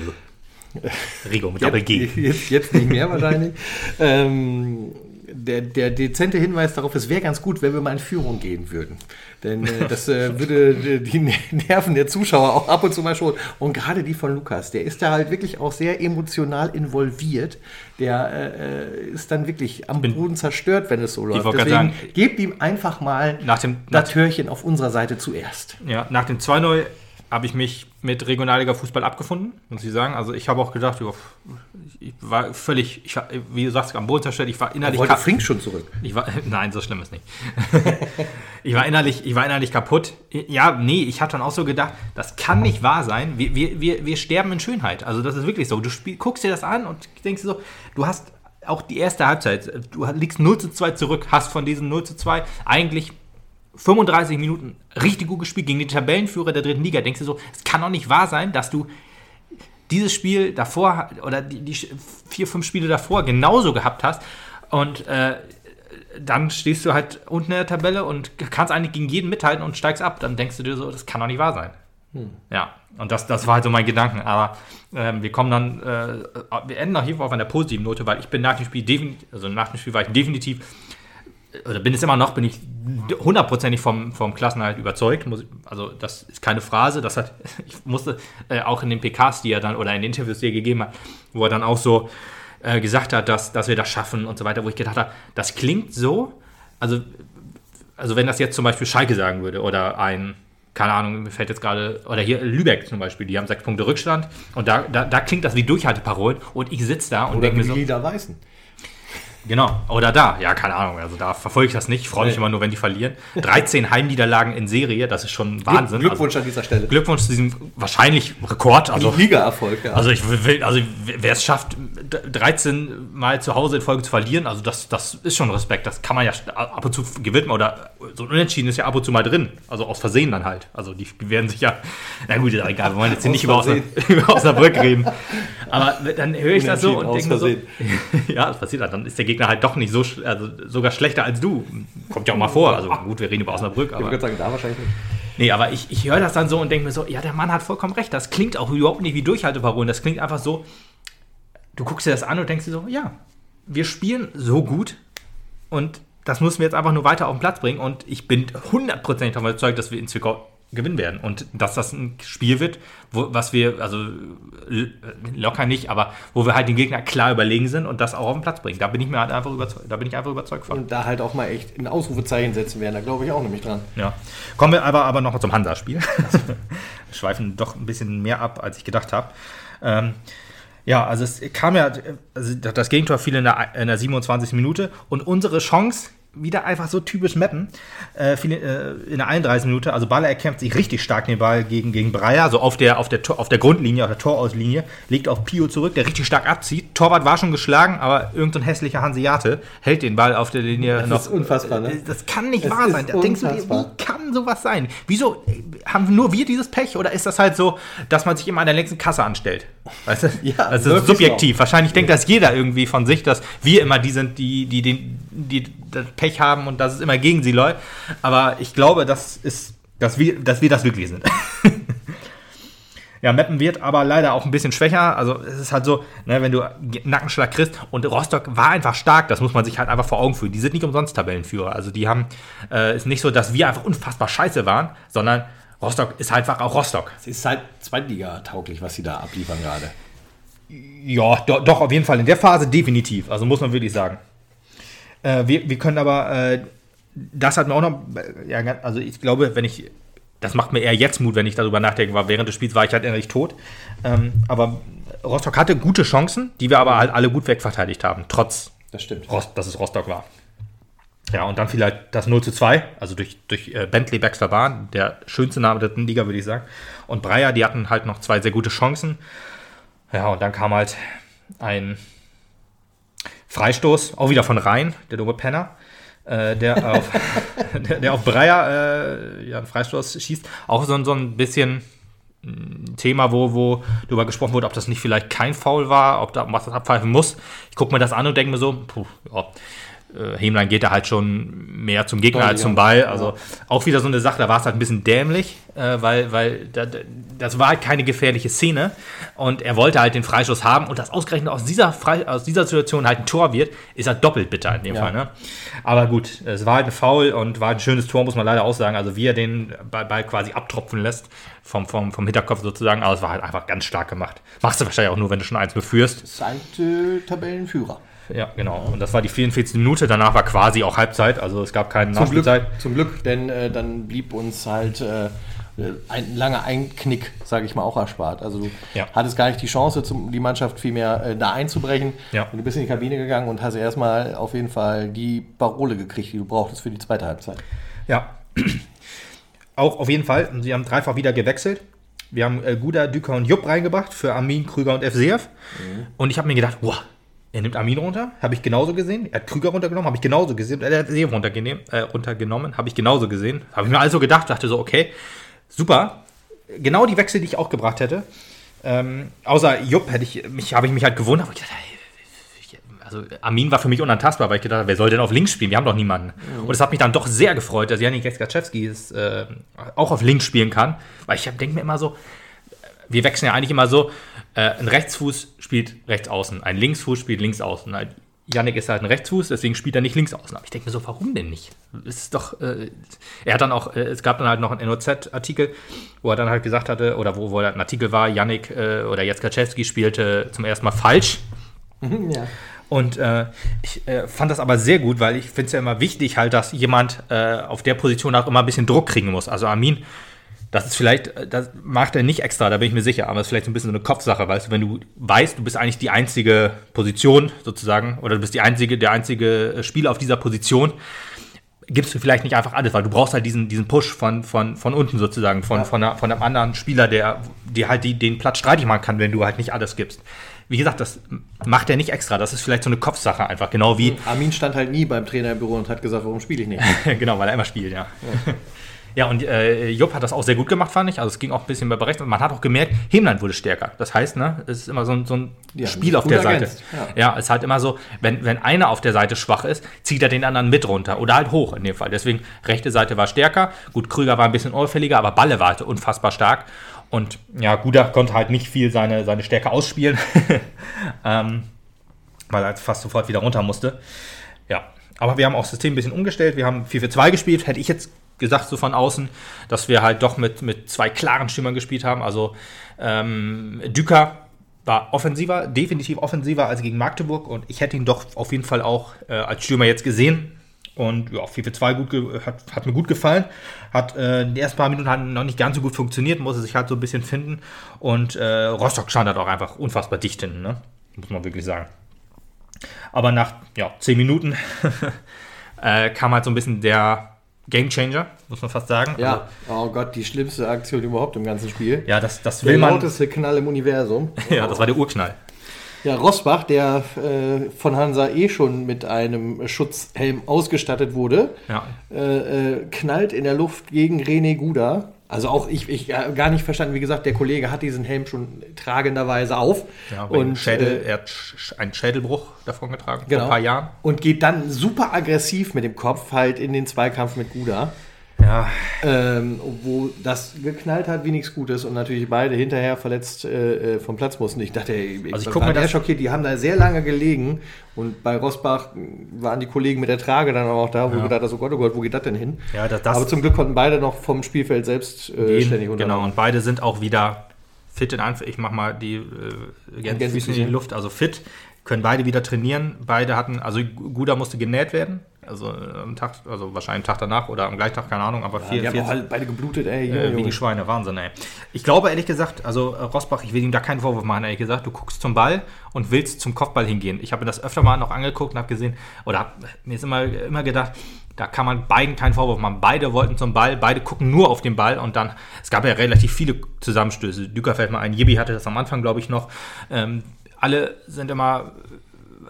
Rigo mit Doppel-G. Jetzt, jetzt, jetzt nicht mehr wahrscheinlich. ähm, der, der dezente Hinweis darauf, es wäre ganz gut, wenn wir mal in Führung gehen würden. Denn äh, das äh, würde die Nerven der Zuschauer auch ab und zu mal schon. Und gerade die von Lukas, der ist da halt wirklich auch sehr emotional involviert. Der äh, äh, ist dann wirklich am bin- Boden zerstört, wenn es so läuft. Deswegen sagen- gebt ihm einfach mal Nach dem, das Türchen auf unserer Seite zuerst. Ja, nach dem 2-0 habe ich mich mit Regionalliga-Fußball abgefunden, muss ich sagen. Also ich habe auch gedacht, jo, ich war völlig, ich wie du sagst, am Boden zerstört. Ich war Er innerlich wollte Frink schon zurück. ich war, nein, so schlimm ist nicht. ich, war innerlich, ich war innerlich kaputt. Ja, nee, ich habe dann auch so gedacht, das kann nicht wahr sein. Wir, wir, wir, wir sterben in Schönheit. Also das ist wirklich so. Du spiel, guckst dir das an und denkst dir so, du hast auch die erste Halbzeit, du liegst 0 zu 2 zurück, hast von diesen 0 zu 2 eigentlich 35 Minuten richtig gut gespielt gegen den Tabellenführer der dritten Liga. Denkst du so, es kann doch nicht wahr sein, dass du dieses Spiel davor oder die, die vier, fünf Spiele davor genauso gehabt hast und äh, dann stehst du halt unten in der Tabelle und kannst eigentlich gegen jeden mithalten und steigst ab. Dann denkst du dir so, das kann doch nicht wahr sein. Ja, und das, das war halt so mein Gedanken. Aber ähm, wir kommen dann, äh, wir enden auf jeden Fall auf einer positiven Note, weil ich bin nach dem Spiel definitiv, also nach dem Spiel war ich definitiv oder bin es immer noch, bin ich hundertprozentig vom, vom Klassenerhalt überzeugt. Muss, also das ist keine Phrase. Das hat, ich musste äh, auch in den PKs, die er dann oder in den Interviews, die er gegeben hat, wo er dann auch so äh, gesagt hat, dass, dass wir das schaffen und so weiter, wo ich gedacht habe, das klingt so, also, also wenn das jetzt zum Beispiel Schalke sagen würde oder ein, keine Ahnung, mir fällt jetzt gerade, oder hier Lübeck zum Beispiel, die haben sechs Punkte Rückstand und da, da, da klingt das wie Durchhalteparolen und ich sitze da und denke mir so, die da weißen. Genau, oder da, ja, keine Ahnung, also da verfolge ich das nicht, ich freue mich immer nur, wenn die verlieren. 13 Heimniederlagen in Serie, das ist schon Wahnsinn. Glückwunsch an dieser Stelle. Also, Glückwunsch zu diesem wahrscheinlich Rekord. Also, Liga-Erfolg, ja. also ich will, also wer es schafft, 13 Mal zu Hause in Folge zu verlieren, also das, das ist schon Respekt. Das kann man ja ab und zu gewinnen oder so ein Unentschieden ist ja ab und zu mal drin. Also aus Versehen dann halt. Also die werden sich ja, na gut, ist egal, wir wollen jetzt hier nicht über, Osnabrück, über Osnabrück reden. Aber dann höre ich das so und denke so, ja, das passiert halt. Dann ist der Gegner halt doch nicht so, also sogar schlechter als du. Kommt ja auch mal vor. Also gut, wir reden über Osnabrück. Aber, ich würde sagen, da wahrscheinlich nicht. Nee, aber ich, ich höre das dann so und denke mir so, ja, der Mann hat vollkommen recht. Das klingt auch überhaupt nicht wie Durchhalteparolen. Das klingt einfach so, du guckst dir das an und denkst dir so, ja, wir spielen so gut und das müssen wir jetzt einfach nur weiter auf den Platz bringen. Und ich bin hundertprozentig davon überzeugt, dass wir in Zwickau gewinnen werden. Und dass das ein Spiel wird, wo, was wir, also locker nicht, aber wo wir halt den Gegner klar überlegen sind und das auch auf den Platz bringen. Da bin ich mir halt einfach überzeugt, da bin ich einfach überzeugt von. Und da halt auch mal echt ein Ausrufezeichen setzen werden, da glaube ich auch nämlich dran. Ja. Kommen wir aber, aber noch zum Hansa-Spiel. schweifen doch ein bisschen mehr ab, als ich gedacht habe. Ähm, ja, also es kam ja, also das Gegentor fiel in der, in der 27. Minute und unsere Chance wieder einfach so typisch Mappen. Äh, äh, in der 31. Minute, also Baller erkämpft sich richtig stark den Ball gegen, gegen Breyer, so auf der, auf, der, auf der Grundlinie, auf der Torauslinie, legt auf Pio zurück, der richtig stark abzieht. Torwart war schon geschlagen, aber irgendein so hässlicher Hanseate hält den Ball auf der Linie das noch. Das ist unfassbar, ne? Das kann nicht das wahr sein. Da denkst du dir, wie kann sowas sein? Wieso haben nur wir dieses Pech oder ist das halt so, dass man sich immer an der längsten Kasse anstellt? Weißt du? Ja, das ist subjektiv. Auch. Wahrscheinlich denkt das jeder irgendwie von sich, dass wir immer die sind, die, die, die, die Pech haben und dass es immer gegen sie läuft. Aber ich glaube, das ist, dass wir, dass wir das wirklich sind. Ja, Meppen wird aber leider auch ein bisschen schwächer. Also es ist halt so, ne, wenn du Nackenschlag kriegst und Rostock war einfach stark, das muss man sich halt einfach vor Augen führen. Die sind nicht umsonst Tabellenführer. Also die haben, äh, ist nicht so, dass wir einfach unfassbar scheiße waren, sondern Rostock ist halt einfach auch Rostock. Es ist halt Zweitliga-tauglich, was sie da abliefern gerade. Ja, do, doch, auf jeden Fall in der Phase definitiv. Also muss man wirklich sagen. Äh, wir, wir können aber, äh, das hat mir auch noch, äh, ja, also ich glaube, wenn ich, das macht mir eher jetzt Mut, wenn ich darüber nachdenke, weil während des Spiels war ich halt innerlich tot. Ähm, aber Rostock hatte gute Chancen, die wir aber halt alle gut wegverteidigt haben, trotz, das stimmt. Rost, dass es Rostock war. Ja, und dann vielleicht das 0 zu 2, also durch, durch äh, Bentley Baxter Bahn, der schönste Name der dritten Liga, würde ich sagen. Und Breyer, die hatten halt noch zwei sehr gute Chancen. Ja, und dann kam halt ein Freistoß, auch wieder von Rhein, der dumme Penner, äh, der, auf, der, der, auf Breyer äh, ja, einen Freistoß schießt. Auch so, so ein bisschen ein Thema, wo, wo darüber gesprochen wurde, ob das nicht vielleicht kein Foul war, ob da was abpfeifen muss. Ich gucke mir das an und denke mir so, puh, ja, äh, Hemlein geht da halt schon mehr zum Gegner als zum Ball. Also auch wieder so eine Sache, da war es halt ein bisschen dämlich, äh, weil, weil da, das war halt keine gefährliche Szene und er wollte halt den Freischuss haben und das ausgerechnet aus dieser, Fre aus dieser Situation halt ein Tor wird, ist halt doppelt bitter in dem ja. Fall. Ne? Aber gut, es war halt ein Foul und war ein schönes Tor, muss man leider auch sagen. Also wie er den Ball quasi abtropfen lässt vom, vom, vom Hinterkopf sozusagen, aber es war halt einfach ganz stark gemacht. Machst du wahrscheinlich auch nur, wenn du schon eins beführst. Ein äh, Tabellenführer. Ja, genau. Und das war die 44. Minute. Danach war quasi auch Halbzeit. Also es gab keine zum Nachspielzeit. Glück, zum Glück, denn äh, dann blieb uns halt äh, ein langer Einknick, sage ich mal, auch erspart. Also du ja. hattest gar nicht die Chance, zum, die Mannschaft vielmehr äh, da einzubrechen. Ja. Und du bist in die Kabine gegangen und hast erstmal auf jeden Fall die Parole gekriegt, die du brauchtest für die zweite Halbzeit. Ja. auch auf jeden Fall. Sie haben dreifach wieder gewechselt. Wir haben äh, Guda, Düker und Jupp reingebracht für Armin, Krüger und FCF. Mhm. Und ich habe mir gedacht, wow, er nimmt Armin runter, habe ich genauso gesehen. Er hat Krüger runtergenommen, habe ich genauso gesehen. Er hat Seev runtergenommen, äh, runtergenommen habe ich genauso gesehen. Habe ich mir also gedacht, dachte so, okay, super. Genau die Wechsel, die ich auch gebracht hätte. Ähm, außer Jupp hätte ich mich, habe ich mich halt gewundert. Ich dachte, hey, also Armin war für mich unantastbar, weil ich gedacht habe, wer soll denn auf links spielen? Wir haben doch niemanden. Mhm. Und es hat mich dann doch sehr gefreut, dass Janik Gaczewski äh, auch auf links spielen kann. Weil ich denke mir immer so, wir wechseln ja eigentlich immer so, äh, ein Rechtsfuß spielt rechts außen, ein Linksfuß spielt links außen. Yannick ist halt ein Rechtsfuß, deswegen spielt er nicht links außen. Aber ich denke mir so, warum denn nicht? Es ist doch, äh, er hat dann auch, äh, es gab dann halt noch einen NOZ-Artikel, wo er dann halt gesagt hatte, oder wo, wo ein Artikel war, Yannick äh, oder Jackaczewski spielte zum ersten Mal falsch. ja. Und äh, ich äh, fand das aber sehr gut, weil ich finde es ja immer wichtig halt, dass jemand äh, auf der Position auch immer ein bisschen Druck kriegen muss. Also Armin das ist vielleicht, äh, das macht er nicht extra, da bin ich mir sicher, aber es ist vielleicht so ein bisschen so eine Kopfsache, weißt du, wenn du weißt, du bist eigentlich die einzige Position sozusagen, oder du bist die einzige, der einzige äh, Spieler auf dieser Position, gibst du vielleicht nicht einfach alles, weil du brauchst halt diesen, diesen Push von, von, von unten sozusagen, von, ja. von, einer, von einem anderen Spieler, der dir halt die, den Platz streitig machen kann, wenn du halt nicht alles gibst. wie gesagt, das macht er nicht extra. Das ist vielleicht so eine Kopfsache einfach. Genau wie. Armin stand halt nie beim Trainer im Büro und hat gesagt, warum spiele ich nicht? genau, weil er immer spielt, ja. ja. Ja, und äh, Jupp hat das auch sehr gut gemacht, fand ich. Also es ging auch ein bisschen bei Berechnung. Man hat auch gemerkt, Hemlein wurde stärker. Das heißt, ne, es ist immer so ein, so ein ja, Spiel auf der Seite. Ja. ja. es ist halt immer so, wenn, wenn einer auf der Seite schwach ist, zieht er den anderen mit runter. Oder halt hoch in dem Fall. Deswegen, rechte Seite war stärker. Gut, Krüger war ein bisschen auffälliger, aber Balle war halt unfassbar stark. Und ja, Guda konnte halt nicht viel seine, seine Stärke ausspielen. ähm, weil er fast sofort wieder runter musste. Ja, aber wir haben auch das System ein bisschen umgestellt. Wir haben 4-4-2 gespielt. Hätte ich jetzt gesagt, so von außen, dass wir halt doch mit, mit zwei klaren Stürmern gespielt haben. Also ähm, Düker war offensiver, definitiv offensiver als gegen Magdeburg und ich hätte ihn doch auf jeden Fall auch äh, als Stürmer jetzt gesehen. Und ja, 4-4-2 gut hat, hat mir gut gefallen. Hat äh, die ersten paar Minuten hat noch nicht ganz so gut funktioniert, musste sich halt so ein bisschen finden. Und äh, Rostock stand halt auch einfach unfassbar dicht hinten, ne? muss man wirklich sagen. Aber nach ja, 10 Minuten äh, kam halt so ein bisschen der Game Changer, muss man fast sagen. Ja, also, oh Gott, die schlimmste Aktion überhaupt im ganzen Spiel. Ja, das, das will der man. Der lauteste Knall im Universum. ja, das war der Urknall. Ja, Rosbach, der äh, von Hansa eh schon mit einem Schutzhelm ausgestattet wurde, ja. äh, äh, knallt in der Luft gegen René Guda. Also auch ich, ich gar nicht verstanden, wie gesagt, der Kollege hat diesen Helm schon tragenderweise auf. Ja, und Schädel, äh, er hat einen Schädelbruch davon getragen genau, vor ein paar Jahren. Und geht dann super aggressiv mit dem Kopf halt in den Zweikampf mit Guda. Ja. Ähm, wo das geknallt hat wie nichts Gutes und natürlich beide hinterher verletzt äh, äh vom Platz mussten. Ich dachte, ey, also ich war mir schockiert, die haben da sehr lange gelegen und bei Rosbach waren die Kollegen mit der Trage dann auch da, wo ja. gedacht hast, oh Gott, oh Gott, wo geht das denn hin? Ja, das, das Aber zum Glück konnten beide noch vom Spielfeld selbst äh, ständig unter. Genau, und beide sind auch wieder fit in Anführungszeichen. Ich mach mal die äh, Gänsefüße in die Luft, also fit, können beide wieder trainieren. Beide hatten, also Guda musste genäht werden also äh, am Tag, also wahrscheinlich einen Tag danach oder am gleichen Tag, keine Ahnung, aber ja, vier, die vier, haben halt beide geblutet, ey. Junge, äh, wie die Schweine, Wahnsinn, ey. Ich glaube ehrlich gesagt, also äh, Rosbach, ich will ihm da keinen Vorwurf machen, ehrlich gesagt, du guckst zum Ball und willst zum Kopfball hingehen. Ich habe mir das öfter mal noch angeguckt und habe gesehen, oder hab mir ist immer, immer gedacht, da kann man beiden keinen Vorwurf machen. Beide wollten zum Ball, beide gucken nur auf den Ball und dann, es gab ja relativ viele Zusammenstöße. Düker fällt mal ein, Jibi hatte das am Anfang, glaube ich, noch. Ähm, alle sind immer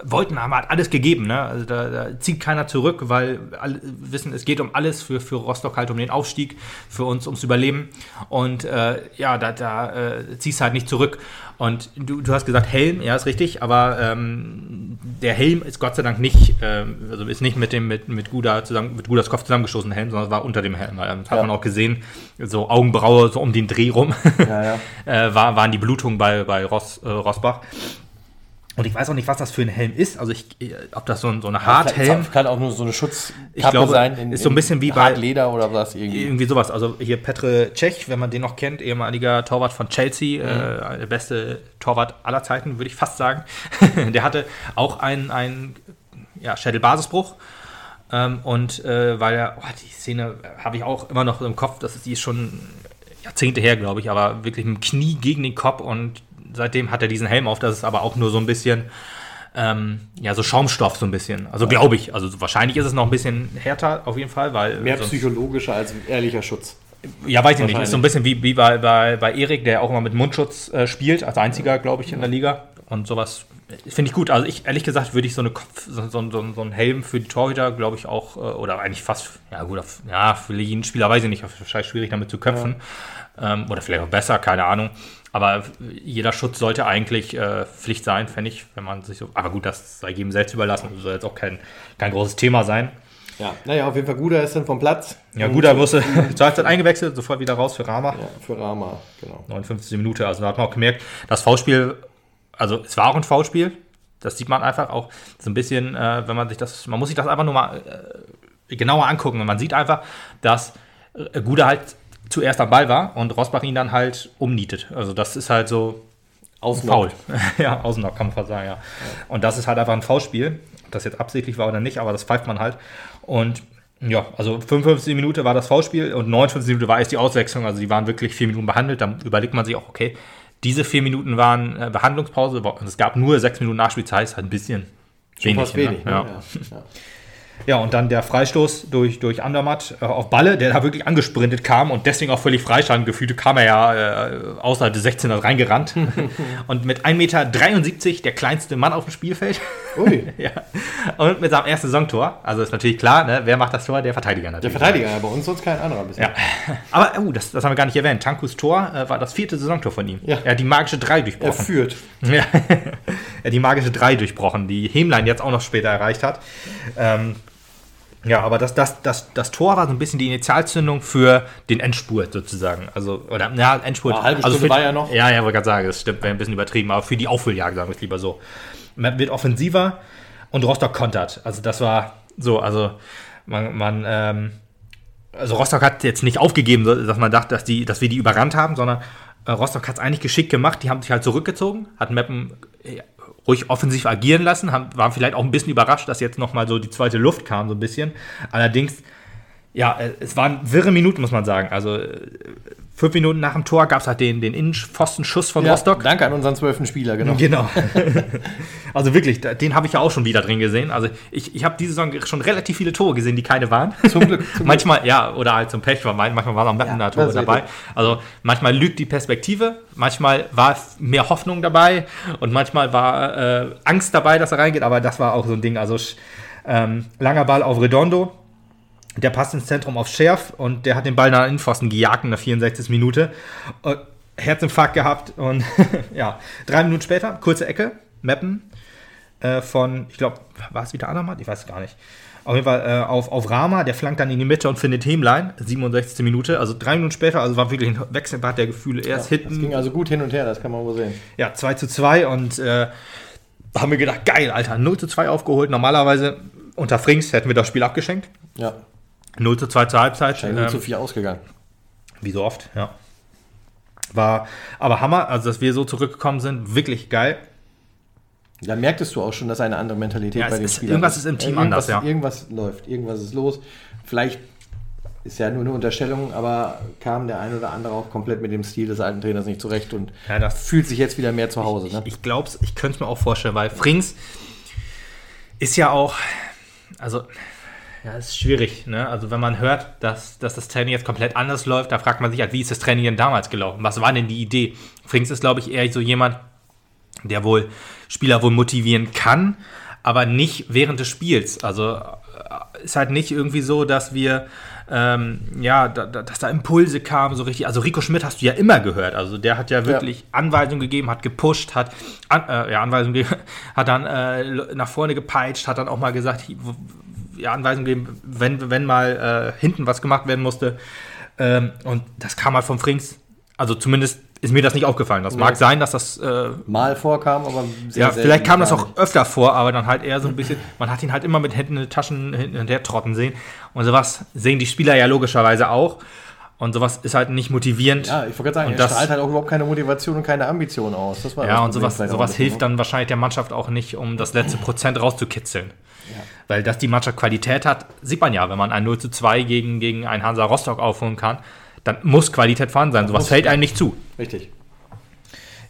wollten, haben halt alles gegeben. Ne? Also da, da, zieht keiner zurück, weil alle wissen, es geht um alles für, für Rostock halt um den Aufstieg, für uns ums Überleben. Und äh, ja, da, da äh, ziehst halt nicht zurück. Und du, du hast gesagt Helm, ja, ist richtig, aber ähm, der Helm ist Gott sei Dank nicht, ähm, also ist nicht mit dem mit, mit Guda zusammen, mit Gudas Kopf zusammengestoßen Helm, sondern war unter dem Helm. Das hat ja. man auch gesehen, so Augenbraue so um den Dreh rum, ja, ja. äh, war, waren die Blutungen bei, bei Ross, äh, Rossbach. Und ich weiß auch nicht, was das für ein Helm ist. Also ich, ob das so ein, so eine Harthelm. Kann, kann auch nur so eine Schutzkappe glaube, sein. In, ist so ein bisschen wie bei Leder oder was irgendwie. Irgendwie sowas. Also hier Petr Cech, wenn man den noch kennt, ehemaliger Torwart von Chelsea, mhm. äh, der beste Torwart aller Zeiten, würde ich fast sagen. der hatte auch einen, einen ja, Schädelbasisbruch. Ähm, und äh, weil er, oh, die Szene habe ich auch immer noch im Kopf, das ist, die ist schon Jahrzehnte her, glaube ich, aber wirklich mit dem Knie gegen den Kopf und seitdem hat er diesen Helm auf, das ist aber auch nur so ein bisschen, ähm, ja, so Schaumstoff so ein bisschen. Also glaube ich, also wahrscheinlich ist es noch ein bisschen härter auf jeden Fall, weil. Mehr psychologischer als ehrlicher Schutz. Ja, weiß ich nicht. Ist so ein bisschen wie, wie bei, bei, bei Erik, der auch immer mit Mundschutz äh, spielt, als einziger, glaube ich, in der Liga. Und sowas finde ich gut. Also ich, ehrlich gesagt, würde ich so eine Kopf, so, so, so, so einen Helm für die Torhüter, glaube ich, auch, äh, oder eigentlich fast, ja gut, ja, für jeden Spieler weiß ich nicht, wahrscheinlich schwierig damit zu köpfen. Ja. Ähm, oder vielleicht auch besser, keine Ahnung. Aber jeder Schutz sollte eigentlich äh, Pflicht sein, fände ich, wenn man sich so. Aber gut, das sei jedem selbst überlassen. Das soll jetzt auch kein, kein großes Thema sein. Ja, naja, auf jeden Fall Guda ist dann vom Platz. Ja, Guda musste zur Halbzeit eingewechselt, sofort wieder raus für Rama. Ja, für Rama, genau. 59 Minuten, also da hat man auch gemerkt, das V-Spiel, also es war auch ein V-Spiel, das sieht man einfach auch so ein bisschen, äh, wenn man sich das, man muss sich das einfach nur mal äh, genauer angucken. Man sieht einfach, dass äh, Guda halt zuerst am Ball war und Rosbach ihn dann halt umnietet. Also das ist halt so Faul. ja, Außenlock kann man fast sagen, ja. ja. Und das ist halt einfach ein Foulspiel. Ob das jetzt absichtlich war oder nicht, aber das pfeift man halt. Und ja, also 55 Minuten war das Foulspiel und 59 Minuten war erst die Auswechslung. Also die waren wirklich vier Minuten behandelt. Dann überlegt man sich auch, okay, diese vier Minuten waren äh, Behandlungspause. Es gab nur sechs Minuten Nachspielzeit, ist halt ein bisschen Schon wenig. Fast wenig ne? ne? ja. Ja. Ja, und dann der Freistoß durch, durch Andermatt äh, auf Balle, der da wirklich angesprintet kam und deswegen auch völlig freistand. Gefühlt kam er ja äh, außerhalb des 16ers reingerannt. und mit 1,73 Meter der kleinste Mann auf dem Spielfeld. Ui. ja. Und mit seinem ersten Saisontor. Also ist natürlich klar, ne? wer macht das Tor? Der Verteidiger natürlich. Der Verteidiger, ja, bei uns sonst kein anderer bisher. Ja. Aber, oh, das, das haben wir gar nicht erwähnt. Tankus Tor äh, war das vierte Saisontor von ihm. Ja. Er hat die magische 3 durchbrochen. Er führt. Ja. er hat die magische 3 durchbrochen, die Hemlein jetzt auch noch später erreicht hat. Ähm, ja, aber das, das, das, das Tor war so ein bisschen die Initialzündung für den Endspurt sozusagen. Also, oder, ja, Endspurt. Eine halbe also Stunde für, war ja noch. Ja, ja, wollte gerade sagen, das stimmt, wäre ein bisschen übertrieben, aber für die Aufholjagd, sagen wir es lieber so. Man wird offensiver und Rostock kontert. Also, das war so, also, man, man ähm, also Rostock hat jetzt nicht aufgegeben, dass man dachte, dass, die, dass wir die überrannt haben, sondern äh, Rostock hat es eigentlich geschickt gemacht. Die haben sich halt zurückgezogen, hat Meppen ruhig offensiv agieren lassen, haben, waren vielleicht auch ein bisschen überrascht, dass jetzt nochmal so die zweite Luft kam, so ein bisschen. Allerdings, ja, äh, es waren wirre Minuten, muss man sagen. Also äh, Fünf Minuten nach dem Tor gab es halt den, den Innenpfostenschuss von ja, Rostock. Danke an unseren zwölften Spieler, genau. Genau. also wirklich, den habe ich ja auch schon wieder drin gesehen. Also ich, ich habe diese Saison schon relativ viele Tore gesehen, die keine waren. Zum Glück. Zum manchmal, Glück. ja, oder halt zum Pech, weil manchmal waren auch Mappener ja, Tore dabei. Also manchmal lügt die Perspektive, manchmal war mehr Hoffnung dabei und manchmal war äh, Angst dabei, dass er reingeht, aber das war auch so ein Ding. Also ähm, langer Ball auf Redondo, der passt ins Zentrum auf Schärf und der hat den Ball nach Innenpfosten gejagt in der 64. Minute. Äh, Herzinfarkt gehabt und ja, drei Minuten später, kurze Ecke, Mappen äh, von, ich glaube, war es wieder Anamat? Ich weiß es gar nicht. Auf jeden Fall äh, auf, auf Rama, der flankt dann in die Mitte und findet Hemlein, 67. Minute, also drei Minuten später, also war wirklich ein Wechselbad der Gefühle. Erst ja, hinten. Es ging also gut hin und her, das kann man wohl sehen. Ja, 2 zu 2 und äh, haben wir gedacht, geil, Alter, 0 zu 2 aufgeholt. Normalerweise unter Frings hätten wir das Spiel abgeschenkt. Ja. 0 zu 2 zur Halbzeit. Scheint 0 zu 4 ähm, ausgegangen. Wie so oft, ja. War aber Hammer, also dass wir so zurückgekommen sind, wirklich geil. Da merktest du auch schon, dass eine andere Mentalität ja, bei den Spielern Irgendwas ist im Team anders, ja. Irgendwas läuft, irgendwas ist los. Vielleicht ist ja nur eine Unterstellung, aber kam der ein oder andere auch komplett mit dem Stil des alten Trainers nicht zurecht und ja, das fühlt sich jetzt wieder mehr zu Hause. Ich, ne? ich glaube ich könnte es mir auch vorstellen, weil Frings ist ja auch, also ja, ist schwierig. Ne? Also wenn man hört, dass, dass das Training jetzt komplett anders läuft, da fragt man sich halt, wie ist das Training denn damals gelaufen? Was war denn die Idee? Frings ist, glaube ich, eher so jemand, der wohl Spieler wohl motivieren kann, aber nicht während des Spiels. Also äh, ist halt nicht irgendwie so, dass wir ähm, ja, da, dass da Impulse kamen, so richtig. Also Rico Schmidt hast du ja immer gehört. Also der hat ja wirklich ja. Anweisungen gegeben, hat gepusht, hat an, äh, ja, Anweisungen gegeben, hat dann äh, nach vorne gepeitscht, hat dann auch mal gesagt, ja, Anweisungen gegeben, wenn, wenn mal äh, hinten was gemacht werden musste. Ähm, und das kam halt vom Frings. Also zumindest ist mir das nicht aufgefallen. Das mag sein, dass das äh, mal vorkam, aber sehr ja, vielleicht kam das auch öfter vor, aber dann halt eher so ein bisschen. Man hat ihn halt immer mit Händen in den Taschen hinterher trotten sehen und sowas sehen die Spieler ja logischerweise auch. Und sowas ist halt nicht motivierend. Ja, ich wollte gerade sagen, und er strahlt halt auch überhaupt keine Motivation und keine Ambition aus. Das war ja, und sowas, sowas hilft dann wahrscheinlich der Mannschaft auch nicht, um das letzte Prozent rauszukitzeln. Ja. Weil dass die Mannschaft Qualität hat, sieht man ja, wenn man ein 0 zu 2 gegen, gegen ein Hansa Rostock aufholen kann, dann muss Qualität vorhanden sein. Sowas fällt einem nicht zu. Richtig.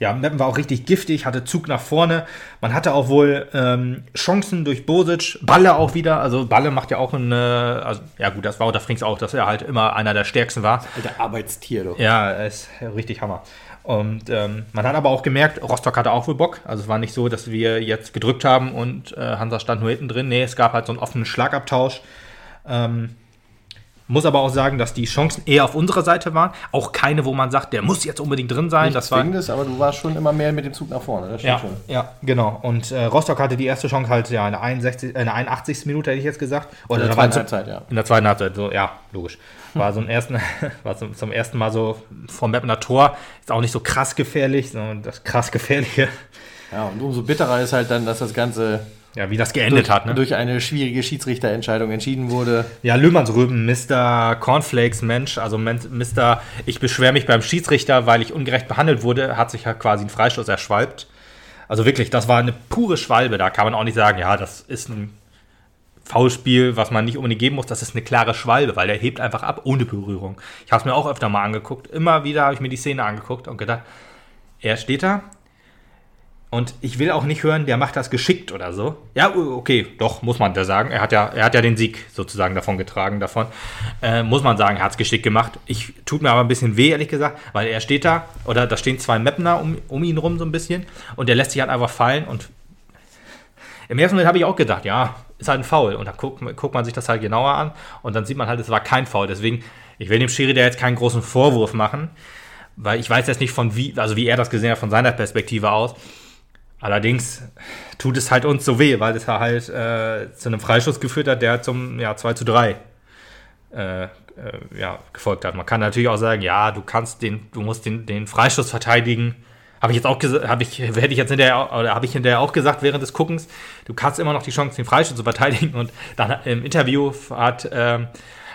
Ja, Meppen war auch richtig giftig, hatte Zug nach vorne. Man hatte auch wohl ähm, Chancen durch Bosic, Balle auch wieder. Also Balle macht ja auch eine, also, ja gut, das war unter Frings auch, dass er halt immer einer der stärksten war. Der Arbeitstier doch. Ja, ist richtig Hammer. Und ähm, man hat aber auch gemerkt, Rostock hatte auch wohl Bock. Also es war nicht so, dass wir jetzt gedrückt haben und äh, Hansa stand nur hinten drin. Nee, es gab halt so einen offenen Schlagabtausch. Ähm, muss aber auch sagen, dass die Chancen eher auf unserer Seite waren. Auch keine, wo man sagt, der muss jetzt unbedingt drin sein. Nicht das war aber du warst schon immer mehr mit dem Zug nach vorne. Das ja, schon. ja, genau. Und äh, Rostock hatte die erste Chance halt ja in der, 61, äh, in der 81. Minute, hätte ich jetzt gesagt. Oder in der zweiten Halbzeit, ja. In der zweiten Halbzeit, so, ja, logisch. War so ein ersten, war zum, zum ersten Mal so vom Mappener Tor. Ist auch nicht so krass gefährlich, sondern das krass gefährliche. Ja, und umso bitterer ist halt dann, dass das Ganze ja, wie das geendet durch, hat, ne? Durch eine schwierige Schiedsrichterentscheidung entschieden wurde. Ja, Löhmannsrüben, Mr. Cornflakes Mensch, also Mr. Ich beschwere mich beim Schiedsrichter, weil ich ungerecht behandelt wurde, hat sich ja quasi einen Freistoß erschwalbt. Also wirklich, das war eine pure Schwalbe. Da kann man auch nicht sagen, ja, das ist ein Foulspiel, was man nicht unbedingt geben muss, das ist eine klare Schwalbe, weil der hebt einfach ab ohne Berührung. Ich habe es mir auch öfter mal angeguckt. Immer wieder habe ich mir die Szene angeguckt und gedacht, er steht da Und ich will auch nicht hören, der macht das geschickt oder so. Ja, okay, doch, muss man da sagen. Er hat ja, er hat ja den Sieg sozusagen davon getragen, davon. Äh, muss man sagen, er hat es geschickt gemacht. Ich tut mir aber ein bisschen weh, ehrlich gesagt, weil er steht da, oder da stehen zwei Mapner um, um ihn rum so ein bisschen. Und der lässt sich halt einfach fallen. Und im ersten Moment habe ich auch gedacht, ja, ist halt ein Foul. Und dann guckt, guckt man sich das halt genauer an. Und dann sieht man halt, es war kein Foul. Deswegen, ich will dem Schiri da jetzt keinen großen Vorwurf machen. Weil ich weiß jetzt nicht von wie, also wie er das gesehen hat, von seiner Perspektive aus. Allerdings tut es halt uns so weh, weil es halt äh, zu einem Freischuss geführt hat, der zum ja, 2 zu 3 äh, äh, ja, gefolgt hat. Man kann natürlich auch sagen, ja, du kannst den, du musst den, den Freischuss verteidigen. Habe ich jetzt auch gesagt, habe ich, hätte ich jetzt hinterher, oder habe ich hinterher auch gesagt während des Guckens, du kannst immer noch die Chance, den Freischuss zu verteidigen. Und dann im Interview hat, ähm,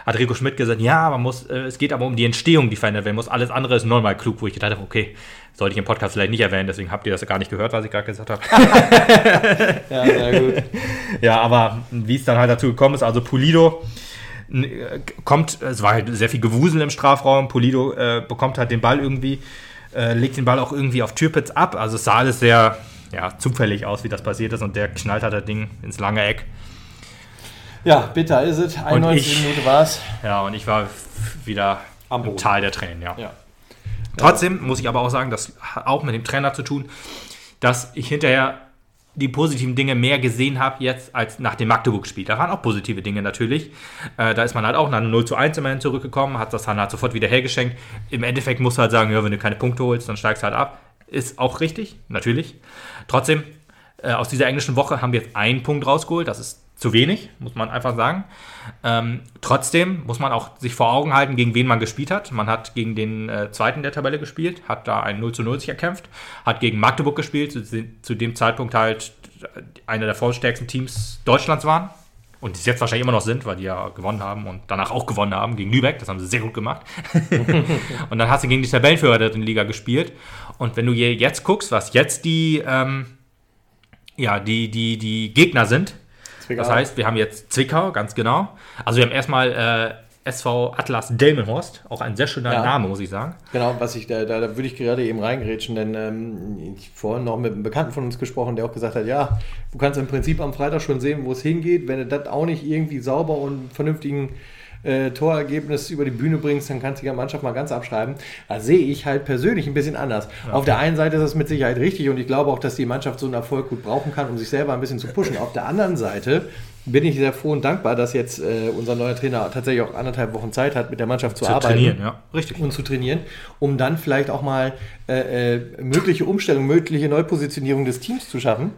hat Rico Schmidt gesagt, ja, man muss, äh, es geht aber um die Entstehung, die verändert werden muss. Alles andere ist normal klug, wo ich gedacht habe, okay, sollte ich im Podcast vielleicht nicht erwähnen, deswegen habt ihr das gar nicht gehört, was ich gerade gesagt habe. ja, sehr gut. Ja, aber wie es dann halt dazu gekommen ist, also Pulido äh, kommt, es war halt sehr viel Gewusel im Strafraum, Pulido äh, bekommt halt den Ball irgendwie, äh, legt den Ball auch irgendwie auf Türpitz ab, also es sah alles sehr ja, zufällig aus, wie das passiert ist und der knallt halt das Ding ins lange Eck. Ja, bitter ist es, 91 Minuten war es. Ja, und ich war wieder Am im Tal der Tränen, ja. ja. Trotzdem muss ich aber auch sagen, das hat auch mit dem Trainer zu tun, dass ich hinterher die positiven Dinge mehr gesehen habe jetzt als nach dem Magdeburg-Spiel. Da waren auch positive Dinge natürlich. Äh, da ist man halt auch nach 0 zu 1 immerhin zurückgekommen, hat das dann halt sofort wieder hergeschenkt. Im Endeffekt musst du halt sagen, ja, wenn du keine Punkte holst, dann steigst du halt ab. Ist auch richtig, natürlich. Trotzdem, äh, aus dieser englischen Woche haben wir jetzt einen Punkt rausgeholt. Das ist zu wenig, muss man einfach sagen. Ähm, trotzdem muss man auch sich vor Augen halten, gegen wen man gespielt hat. Man hat gegen den äh, zweiten der Tabelle gespielt, hat da ein 0 zu 0 sich erkämpft, hat gegen Magdeburg gespielt, zu, zu dem Zeitpunkt halt einer der formstärksten Teams Deutschlands waren. Und die es jetzt wahrscheinlich immer noch sind, weil die ja gewonnen haben und danach auch gewonnen haben gegen Lübeck. Das haben sie sehr gut gemacht. und dann hast du gegen die Tabellenführer der Liga gespielt. Und wenn du jetzt guckst, was jetzt die, ähm, ja, die, die, die Gegner sind, Zwickau. Das heißt, wir haben jetzt Zwickau, ganz genau. Also wir haben erstmal äh, SV Atlas Delmenhorst, auch ein sehr schöner ja. Name, muss ich sagen. Genau, was ich da, da, da würde ich gerade eben reingrätschen, denn ähm, ich vorhin noch mit einem Bekannten von uns gesprochen, der auch gesagt hat, ja, du kannst im Prinzip am Freitag schon sehen, wo es hingeht, wenn du das auch nicht irgendwie sauber und vernünftigen äh, Torergebnis über die Bühne bringst, dann kannst du die Mannschaft mal ganz abschreiben. Da sehe ich halt persönlich ein bisschen anders. Ja. Auf der einen Seite ist es mit Sicherheit richtig und ich glaube auch, dass die Mannschaft so einen Erfolg gut brauchen kann, um sich selber ein bisschen zu pushen. Auf der anderen Seite bin ich sehr froh und dankbar, dass jetzt äh, unser neuer Trainer tatsächlich auch anderthalb Wochen Zeit hat, mit der Mannschaft zu, zu arbeiten. Trainieren, ja, richtig. Und zu trainieren, um dann vielleicht auch mal äh, äh mögliche Umstellungen, mögliche Neupositionierung des Teams zu schaffen.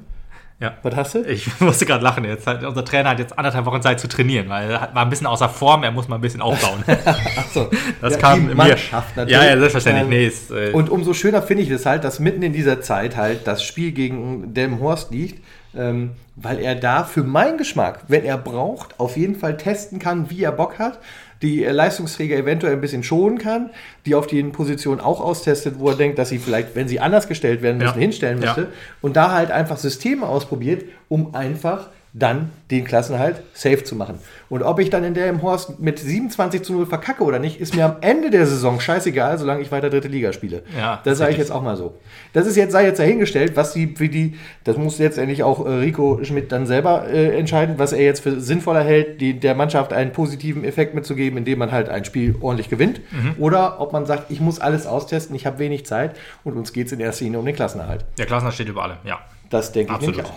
Ja. Was hast du? Ich musste gerade lachen. Jetzt hat, unser Trainer hat jetzt anderthalb Wochen Zeit zu trainieren, weil er war ein bisschen außer Form, er muss mal ein bisschen aufbauen. Achso. Das ja, kam die Mannschaft mir. natürlich. Ja, ja, selbstverständlich. Ähm, nee, ist, äh und umso schöner finde ich es halt, dass mitten in dieser Zeit halt das Spiel gegen Delmenhorst liegt, ähm, weil er da für meinen Geschmack, wenn er braucht, auf jeden Fall testen kann, wie er Bock hat die Leistungsträger eventuell ein bisschen schonen kann, die auf die Position auch austestet, wo er denkt, dass sie vielleicht, wenn sie anders gestellt werden müssen, ja. hinstellen müsste. Ja. Und da halt einfach Systeme ausprobiert, um einfach dann den Klassenhalt safe zu machen. Und ob ich dann in der im Horst mit 27 zu 0 verkacke oder nicht, ist mir am Ende der Saison scheißegal, solange ich weiter dritte Liga spiele. Ja, das sage ich jetzt auch mal so. Das ist jetzt, sei jetzt dahingestellt, was die, wie die, das muss jetzt endlich auch äh, Rico Schmidt dann selber äh, entscheiden, was er jetzt für sinnvoller hält, die, der Mannschaft einen positiven Effekt mitzugeben, indem man halt ein Spiel ordentlich gewinnt. Mhm. Oder ob man sagt, ich muss alles austesten, ich habe wenig Zeit und uns geht es in erster Linie um den Klassenerhalt. Der Klassenerhalt steht über allem, ja. Das denke ich auch.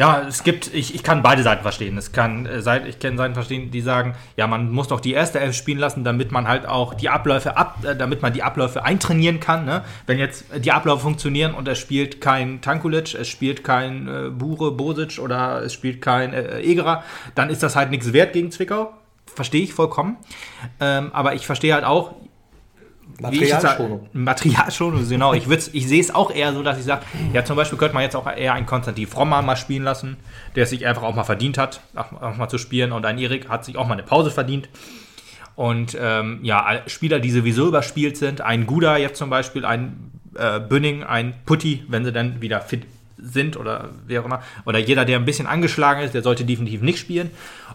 Ja, es gibt, ich, ich kann beide Seiten verstehen. Es kann, äh, ich kann Seiten verstehen, die sagen, ja, man muss doch die erste Elf spielen lassen, damit man halt auch die Abläufe ab, äh, damit man die Abläufe eintrainieren kann. Ne? Wenn jetzt die Abläufe funktionieren und es spielt kein Tankulic, es spielt kein äh, Bure, Bosic oder es spielt kein äh, Egerer, dann ist das halt nichts wert gegen Zwickau. Verstehe ich vollkommen. Ähm, aber ich verstehe halt auch, Materialschonung. Materialschonung, genau. Ich, ich sehe es auch eher so, dass ich sage, ja, zum Beispiel könnte man jetzt auch eher einen Konstantin Frommer mal spielen lassen, der es sich einfach auch mal verdient hat, auch, mal zu spielen. Und ein Erik hat sich auch mal eine Pause verdient. Und ähm, ja, Spieler, die sowieso überspielt sind, ein Guda jetzt zum Beispiel, ein äh, Bünning, ein Putti, wenn sie dann wieder fit sind oder wer auch immer. Oder jeder, der ein bisschen angeschlagen ist, der sollte definitiv nicht spielen.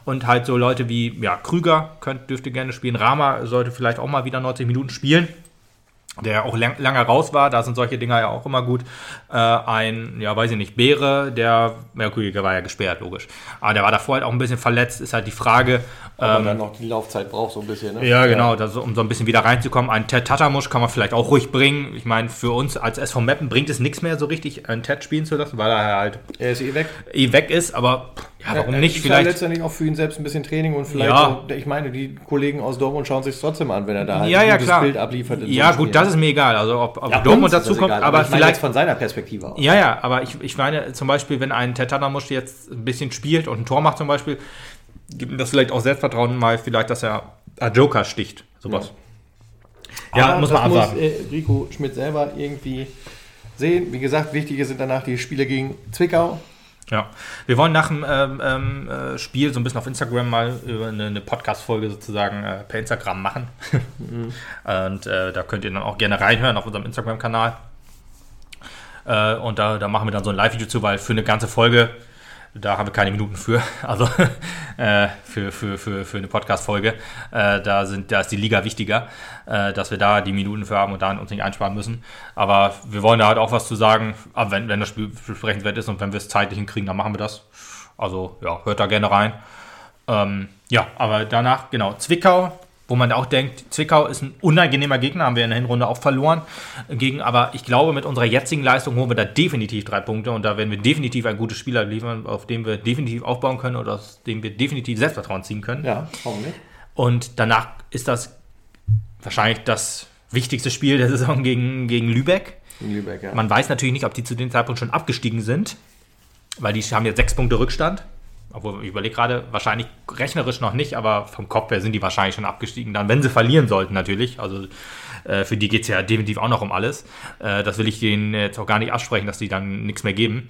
Und halt so Leute wie ja, Krüger könnt, dürfte gerne spielen. Rama sollte vielleicht auch mal wieder 90 Minuten spielen. der auch lang, lange raus war, da sind solche Dinger ja auch immer gut. Äh, ein, ja, weiß ich nicht, Beere, der, ja, der war ja gesperrt, logisch. Aber der war davor halt auch ein bisschen verletzt, ist halt die Frage. Ob man dann noch die Laufzeit braucht, so ein bisschen, ne? Ja, genau, das, um so ein bisschen wieder reinzukommen. Ein Ted Tatamusch kann man vielleicht auch ruhig bringen. Ich meine, für uns als SV Mappen bringt es nichts mehr so richtig, einen Ted spielen zu lassen, weil er halt Er ist eh weg. eh weg ist, aber ja, warum Ja, nicht? ist ja Vielleicht. letztendlich auch für ihn selbst ein bisschen Training und vielleicht, Ja. auch, ich meine, die Kollegen aus Dortmund schauen sich trotzdem an, wenn er da halt Ja, ein ja, gutes klar. Bild abliefert. so Ja, einem gut, Spiel. das ist mir egal. Also, ob, ob ja, Dortmund dazu kommt, egal, aber meine vielleicht. von seiner Perspektive aus. Ja, ja, aber ich, ich meine zum Beispiel, wenn ein Tetanamusch jetzt ein bisschen spielt und ein Tor macht zum Beispiel, gibt ihm das vielleicht auch Selbstvertrauen mal, vielleicht, dass er einen Joker sticht. Sowas. Ja, Aber muss man das abwarten. muss äh, Rico Schmidt selber irgendwie sehen. Wie gesagt, wichtige sind danach die Spiele gegen Zwickau. Ja, wir wollen nach dem ähm, ähm, äh, Spiel so ein bisschen auf Instagram mal über eine, eine Podcast-Folge sozusagen äh, per Instagram machen. Und äh, da könnt ihr dann auch gerne reinhören auf unserem Instagram-Kanal. Äh, und da, da machen wir dann so ein Live-Video zu, weil für eine ganze Folge, da haben wir keine Minuten für. Also äh, für, für, für, für eine Podcast-Folge. Äh, da, da ist die Liga wichtiger, äh, dass wir da die Minuten für haben und da uns nicht einsparen müssen. Aber wir wollen da halt auch was zu sagen, aber wenn, wenn das Spiel besprechenswert ist und wenn wir es zeitlich hinkriegen, dann machen wir das. Also ja, hört da gerne rein. Ähm, ja, aber danach, genau, Zwickau, wo man auch denkt, Zwickau ist ein unangenehmer Gegner, haben wir in der Hinrunde auch verloren. Gegen, aber ich glaube, mit unserer jetzigen Leistung holen wir da definitiv drei Punkte und da werden wir definitiv ein gutes Spieler liefern, auf dem wir definitiv aufbauen können oder aus dem wir definitiv Selbstvertrauen ziehen können. Ja, warum nicht? Und danach ist das wahrscheinlich das wichtigste Spiel der Saison gegen, gegen Lübeck. In Lübeck, ja. Man weiß natürlich nicht, ob die zu dem Zeitpunkt schon abgestiegen sind, weil die haben jetzt sechs Punkte Rückstand. Obwohl, ich überlege gerade, wahrscheinlich rechnerisch noch nicht, aber vom Kopf her sind die wahrscheinlich schon abgestiegen. Dann, wenn sie verlieren sollten, natürlich. Also äh, für die geht es ja definitiv auch noch um alles. Äh, das will ich denen jetzt auch gar nicht absprechen, dass die dann nichts mehr geben.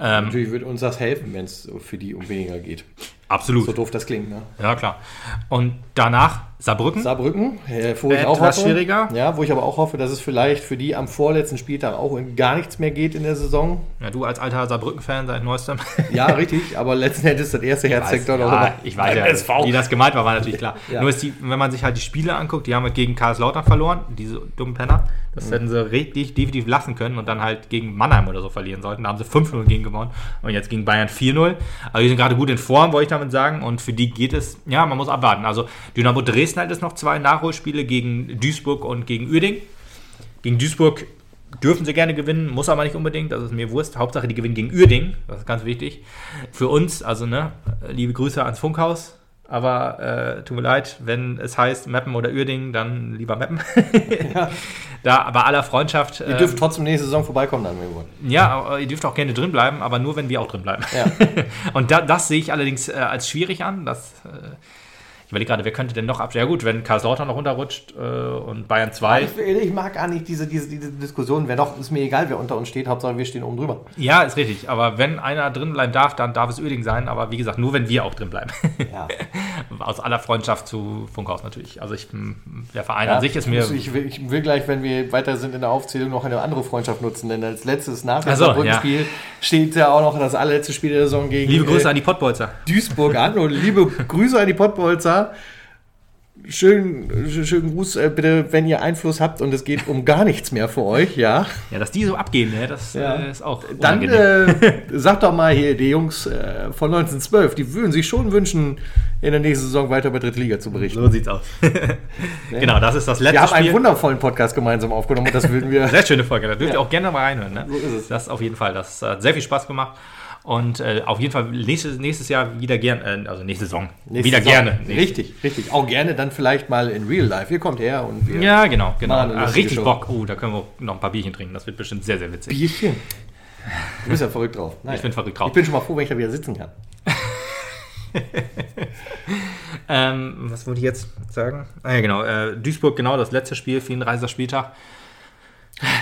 Ähm, Natürlich würde uns das helfen, wenn es für die um weniger geht. absolut. So doof das klingt, ne? Ja, klar. Und danach Saarbrücken. Saarbrücken, äh, wo ich Etwas auch hoffe, schwieriger. Ja, wo ich aber auch hoffe, dass es vielleicht für die am vorletzten Spieltag auch gar nichts mehr geht in der Saison. Ja, du als alter Saarbrücken-Fan seit neuestem. Ja, richtig, aber letzten Endes das erste Herzsektor noch ja, ich weiß ja, SV. wie das gemeint war, war natürlich klar. Ja. Nur ist die, wenn man sich halt die Spiele anguckt, die haben halt gegen Karlslautern verloren, diese dummen Penner. Das Mhm. hätten sie richtig definitiv lassen können und dann halt gegen Mannheim oder so verlieren sollten. Da haben sie 5-0 gegen gewonnen und jetzt gegen Bayern 4-0. Also die sind gerade gut in Form, wollte ich damit sagen. Und für die geht es, ja, man muss abwarten. Also Dynamo Dresden hat jetzt noch zwei Nachholspiele gegen Duisburg und gegen Uerding. Gegen Duisburg dürfen sie gerne gewinnen, muss aber nicht unbedingt, das ist mir Wurst. Hauptsache, die gewinnen gegen Uerding, das ist ganz wichtig. Für uns, also ne, liebe Grüße ans Funkhaus. Aber äh, tut mir leid, wenn es heißt Meppen oder Uerding, dann lieber Meppen. Da bei aller Freundschaft. Ihr ähm, dürft trotzdem nächste Saison vorbeikommen dann irgendwann. ja, aber ihr dürft auch gerne drin bleiben, aber nur wenn wir auch drin bleiben. Ja. Und da, das sehe ich allerdings äh, als schwierig an. Das, äh, überlege gerade, wer könnte denn noch ab? Ja gut, wenn Karlslautern noch runterrutscht äh, und Bayern 2. Ich, ich mag gar nicht diese, diese, diese Diskussion. Wer doch, ist mir egal, wer unter uns steht. Hauptsache, wir stehen oben drüber. Ja, ist richtig. Aber wenn einer drin bleiben darf, dann darf es Öding sein. Aber wie gesagt, nur wenn wir auch drin bleiben. Ja. Aus aller Freundschaft zu Funkhaus natürlich. Also ich, der Verein Ja, an sich ist mir. Ich will, ich will gleich, wenn wir weiter sind in der Aufzählung, noch eine andere Freundschaft nutzen. Denn als letztes nach dem so, Saarbrücken-Spiel steht ja auch noch das allerletzte Spiel der Saison gegen Liebe Grüße äh, an die Pottbolzer. Duisburg an. Und liebe Grüße an die Pottbolzer. Schönen, schönen Gruß, äh, bitte, wenn ihr Einfluss habt und es geht um gar nichts mehr für euch, ja. Ja, dass die so abgehen, ne, das Ja. äh, ist auch Dann äh, sagt doch mal hier, die Jungs äh, von 1912, die würden sich schon wünschen, in der nächsten Saison weiter über dritte Liga zu berichten. So sieht's aus. genau, das ist das letzte Wir haben einen Spiel. wundervollen Podcast gemeinsam aufgenommen und das würden wir. Sehr schöne Folge, da dürft Ja. ihr auch gerne mal reinhören. Ne? So ist es. Das auf jeden Fall, das hat sehr viel Spaß gemacht. Und äh, auf jeden Fall nächstes, nächstes Jahr wieder gerne, äh, also nächste Saison, Nächste wieder Saison. gerne. Richtig, richtig. Auch gerne dann vielleicht mal in Real Life. Ihr kommt her und wir. Ja, genau, genau. Eine Ah, richtig Show. Bock. Oh, da können wir noch ein paar Bierchen trinken. Das wird bestimmt sehr, sehr witzig. Bierchen. Du bist ja verrückt drauf. Naja. Ich bin verrückt drauf. Ich bin schon mal froh, wenn ich da wieder sitzen kann. Ähm, was wollte ich jetzt sagen? Ah, ja, genau. Äh, Duisburg, genau, das letzte Spiel, 34. Spieltag.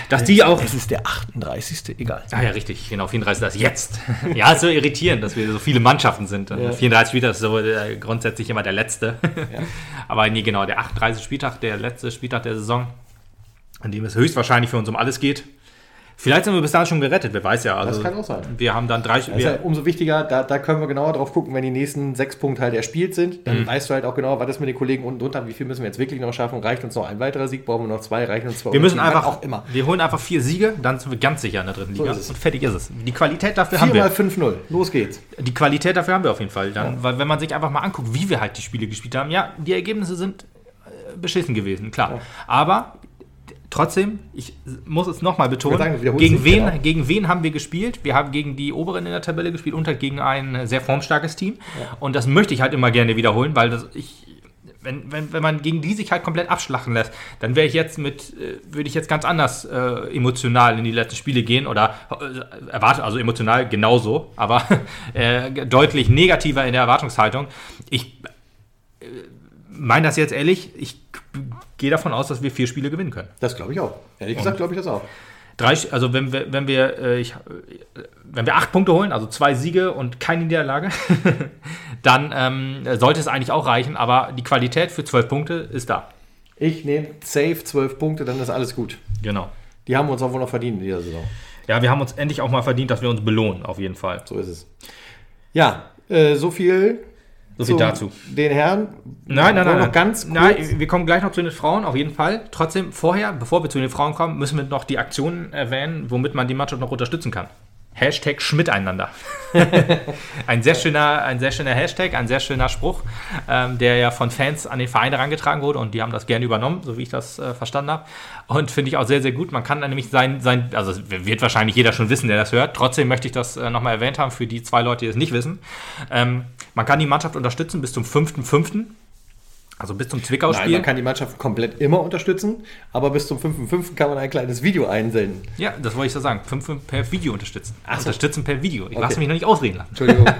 Dass die auch. Es ist der 38. Egal. Ah ja, richtig, genau, 34 das jetzt. ja, ist so irritierend, dass wir so viele Mannschaften sind. Ja. 34 Spieltag ist so äh, grundsätzlich immer der letzte. Aber nee, genau, der 38. Spieltag, der letzte Spieltag der Saison, an dem es höchstwahrscheinlich für uns um alles geht. Vielleicht sind wir bis dahin schon gerettet, wer weiß ja. Also, Das kann auch sein. Wir haben dann drei Das ist ja umso wichtiger, da, da können wir genauer drauf gucken, wenn die nächsten sechs Punkte halt erspielt sind. Mhm. Dann weißt du halt auch genau, was ist mit den Kollegen unten drunter, wie viel müssen wir jetzt wirklich noch schaffen. Reicht uns noch ein weiterer Sieg, brauchen wir noch zwei, reichen uns zwei. Wir müssen einfach, auch immer. wir holen einfach vier Siege, dann sind wir ganz sicher in der dritten So Liga. es. Und fertig ist es. Die Qualität dafür haben 4 mal wir. 5-0. Los geht's. Die Qualität dafür haben wir auf jeden Fall. Dann, Weil wenn man sich einfach mal anguckt, wie wir halt die Spiele gespielt haben, ja, die Ergebnisse sind äh, beschissen gewesen, klar. Aber trotzdem, ich muss es nochmal betonen, sagen, gegen, wen, genau. gegen wen haben wir gespielt? Wir haben gegen die Oberen in der Tabelle gespielt und halt gegen ein sehr formstarkes Team. Und das möchte ich halt immer gerne wiederholen, weil das, ich, wenn, wenn, wenn man gegen die sich halt komplett abschlachten lässt, dann wäre ich jetzt mit, äh, würde ich jetzt ganz anders äh, emotional in die letzten Spiele gehen oder äh, erwarte, also emotional genauso, aber äh, deutlich negativer in der Erwartungshaltung. Ich äh, meine das jetzt ehrlich, ich gehe davon aus, dass wir vier Spiele gewinnen können. Das glaube ich auch. Ehrlich gesagt glaube ich das auch. Drei, also wenn wir, wenn wir, äh, ich, wenn wir acht Punkte holen, also zwei Siege und keine Niederlage, dann ähm, sollte es eigentlich auch reichen. Aber die Qualität für zwölf Punkte ist da. Ich nehme safe 12 Punkte, dann ist alles gut. Genau. Die haben wir uns auch wohl noch verdient in dieser Saison. Ja, wir haben uns endlich auch mal verdient, dass wir uns belohnen, auf jeden Fall. So ist es. Ja, äh, so viel So viel zu dazu. den Herren. Nein, nein, nein. wir nein. Noch ganz kurz. nein, wir kommen gleich noch zu den Frauen, auf jeden Fall. Trotzdem, vorher, bevor wir zu den Frauen kommen, müssen wir noch die Aktionen erwähnen, womit man die Mannschaft noch unterstützen kann. Hashtag Schmiteinander. ein, sehr schöner, ein sehr schöner Hashtag, ein sehr schöner Spruch, ähm, der ja von Fans an den Verein herangetragen wurde und die haben das gerne übernommen, so wie ich das äh, verstanden habe. Und finde ich auch sehr, sehr gut. Man kann nämlich sein, sein, also wird wahrscheinlich jeder schon wissen, der das hört. Trotzdem möchte ich das äh, nochmal erwähnt haben für die zwei Leute, die es nicht wissen. Ähm, man kann die Mannschaft unterstützen bis zum 5.5., also bis zum Nein, Zwickau-Spiel. man kann die Mannschaft komplett immer unterstützen, aber bis zum 5.5. kann man ein kleines Video einsenden. Ja, das wollte ich so sagen. 5 per Video unterstützen. Ach so. Unterstützen per Video. Ich Okay. lasse mich noch nicht ausreden lassen. Entschuldigung.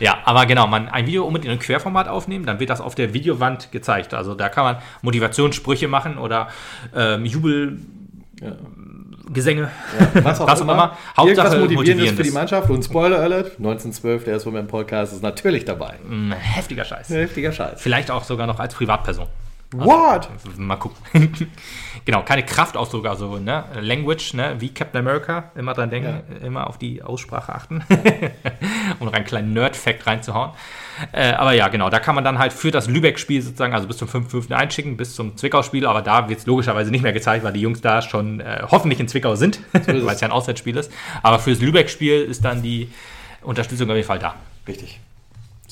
Ja, aber genau, man ein Video unbedingt in einem Querformat aufnehmen, dann wird das auf der Videowand gezeigt. Also da kann man Motivationssprüche machen oder ähm, Jubelgesänge, Was auch was immer. immer. Hauptsache Irgendwas Motivierendes für die. Mannschaft. Und Spoiler Alert, 1912, der ist von meinem Podcast, ist natürlich dabei. Ein heftiger Scheiß. Heftiger Scheiß. Vielleicht auch sogar noch als Privatperson. What? Mal gucken. genau, keine Kraftausdrücke, also ne? Language, ne? wie Captain America, immer dran denken, immer auf die Aussprache achten, um noch einen kleinen Nerd-Fact reinzuhauen. Äh, aber ja, genau, da kann man dann halt für das Lübeck-Spiel sozusagen, also bis zum 5.5. einschicken, bis zum Zwickau-Spiel, aber da wird es logischerweise nicht mehr gezeigt, weil die Jungs da schon äh, hoffentlich in Zwickau sind, weil es ja ein Auswärtsspiel ist. Aber fürs Lübeck-Spiel ist dann die Unterstützung auf jeden Fall da. Richtig.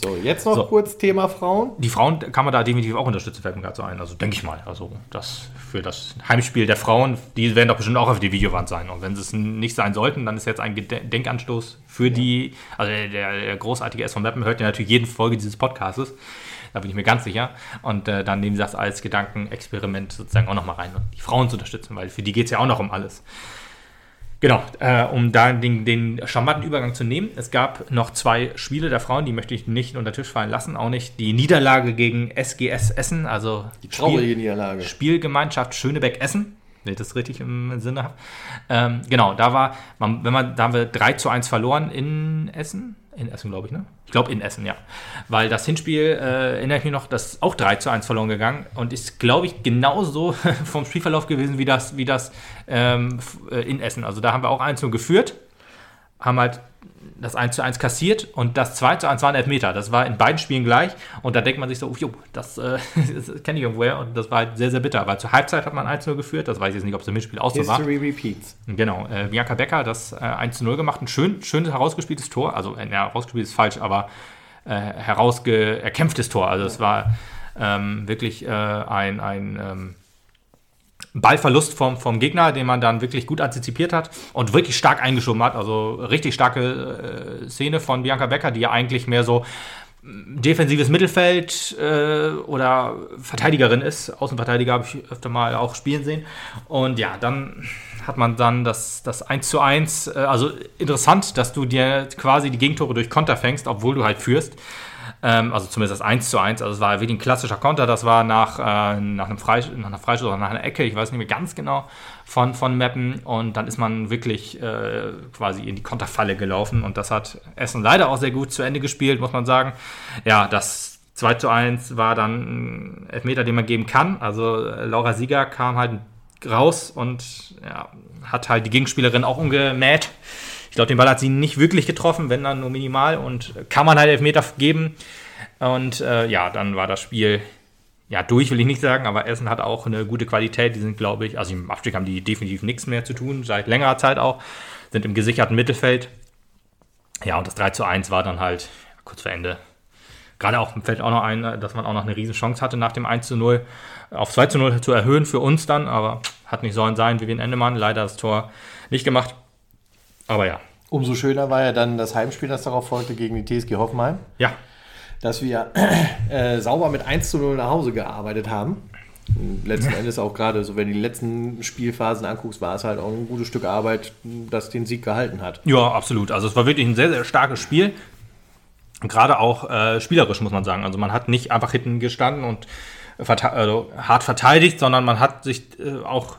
So, jetzt noch So. kurz Thema Frauen. Die Frauen kann man da definitiv auch unterstützen, fällt mir gerade so ein. Also denke ich mal. Also das für das Heimspiel der Frauen, die werden doch bestimmt auch auf die Videowand sein. Und wenn sie es nicht sein sollten, dann ist jetzt ein Denkanstoß für die, also der, der großartige S von Mappen hört ja natürlich jede Folge dieses Podcastes. Da bin ich mir ganz sicher. Und äh, dann nehmen sie das als Gedankenexperiment sozusagen auch nochmal rein, und die Frauen zu unterstützen, weil für die geht es ja auch noch um alles. Genau, äh, um da den, den charmanten Übergang zu nehmen. Es gab noch zwei Spiele der Frauen, die möchte ich nicht unter Tisch fallen lassen. Auch nicht die Niederlage gegen SGS Essen, also Die traurige Niederlage. Spielgemeinschaft Schönebeck-Essen, wenn ich das richtig im Sinne habe. Ähm, genau, da war, man, wenn man, da haben wir 3 zu 1 verloren in Essen. In Essen, glaube ich, ne? Ich glaube in Essen, ja. Weil das Hinspiel, äh, erinnere ich mich noch, das ist auch 3 zu 1 verloren gegangen und ist, glaube ich, genauso vom Spielverlauf gewesen wie das, wie das ähm, äh, in Essen. Also da haben wir auch 1 0 geführt, haben halt das 1 zu 1 kassiert und das 2 zu 1 war ein Elfmeter. Das war in beiden Spielen gleich und da denkt man sich so, jo, das, äh, das kenne ich irgendwoher und das war halt sehr, sehr bitter. Weil zur Halbzeit hat man 1 0 geführt, das weiß ich jetzt nicht, ob es im Mitspiel auch so war. History repeats. Genau, äh, Bianca Becker das äh, 1 zu 0 gemacht. Ein schön, schön herausgespieltes Tor. Also, äh, ja, herausgespielt ist falsch, aber äh, herausge erkämpftes Tor. Also, es war ähm, wirklich äh, ein, ein ähm, Ballverlust vom, vom Gegner, den man dann wirklich gut antizipiert hat und wirklich stark eingeschoben hat. Also, richtig starke äh, Szene von Bianca Becker, die ja eigentlich mehr so defensives Mittelfeld äh, oder Verteidigerin ist. Außenverteidiger habe ich öfter mal auch spielen sehen. Und ja, dann hat man dann das, das 1 zu 1. Äh, also interessant, dass du dir quasi die Gegentore durch Konter fängst, obwohl du halt führst. Ähm, also zumindest das 1 zu 1. Also es war wirklich ein klassischer Konter. Das war nach, äh, nach einem Freisch nach einer Freischuss oder nach einer Ecke, ich weiß nicht mehr ganz genau, von, von Meppen. Und dann ist man wirklich äh, quasi in die Konterfalle gelaufen. Und das hat Essen leider auch sehr gut zu Ende gespielt, muss man sagen. Ja, das 2 zu 1 war dann ein Elfmeter, den man geben kann. Also äh, Laura Sieger kam halt raus und ja, hat halt die Gegenspielerin auch umgemäht. Ich glaube, den Ball hat sie nicht wirklich getroffen, wenn dann nur minimal und kann man halt Elfmeter geben. Und äh, ja, dann war das Spiel ja durch, will ich nicht sagen, aber Essen hat auch eine gute Qualität. Die sind, glaube ich, also im Abstieg haben die definitiv nichts mehr zu tun, seit längerer Zeit auch, sind im gesicherten Mittelfeld. Ja, und das 3 zu 1 war dann halt kurz vor Ende. Gerade auch fällt auch noch ein, dass man auch noch eine riesen Chance hatte nach dem 1 zu 0 auf 2 zu 0 zu erhöhen für uns dann, aber hat nicht sollen sein, wie wir in Endemann. Leider das Tor nicht gemacht. Aber ja. Umso schöner war ja dann das Heimspiel, das darauf folgte gegen die TSG Hoffenheim. Ja. Dass wir äh, sauber mit 1 zu 0 nach Hause gearbeitet haben. Letzten Endes auch gerade, so wenn du die letzten Spielphasen anguckst, war es halt auch ein gutes Stück Arbeit, das den Sieg gehalten hat. Ja, absolut. Also es war wirklich ein sehr, sehr starkes Spiel. Gerade auch äh, spielerisch, muss man sagen. Also man hat nicht einfach hinten gestanden und verte also hart verteidigt, sondern man hat sich äh, auch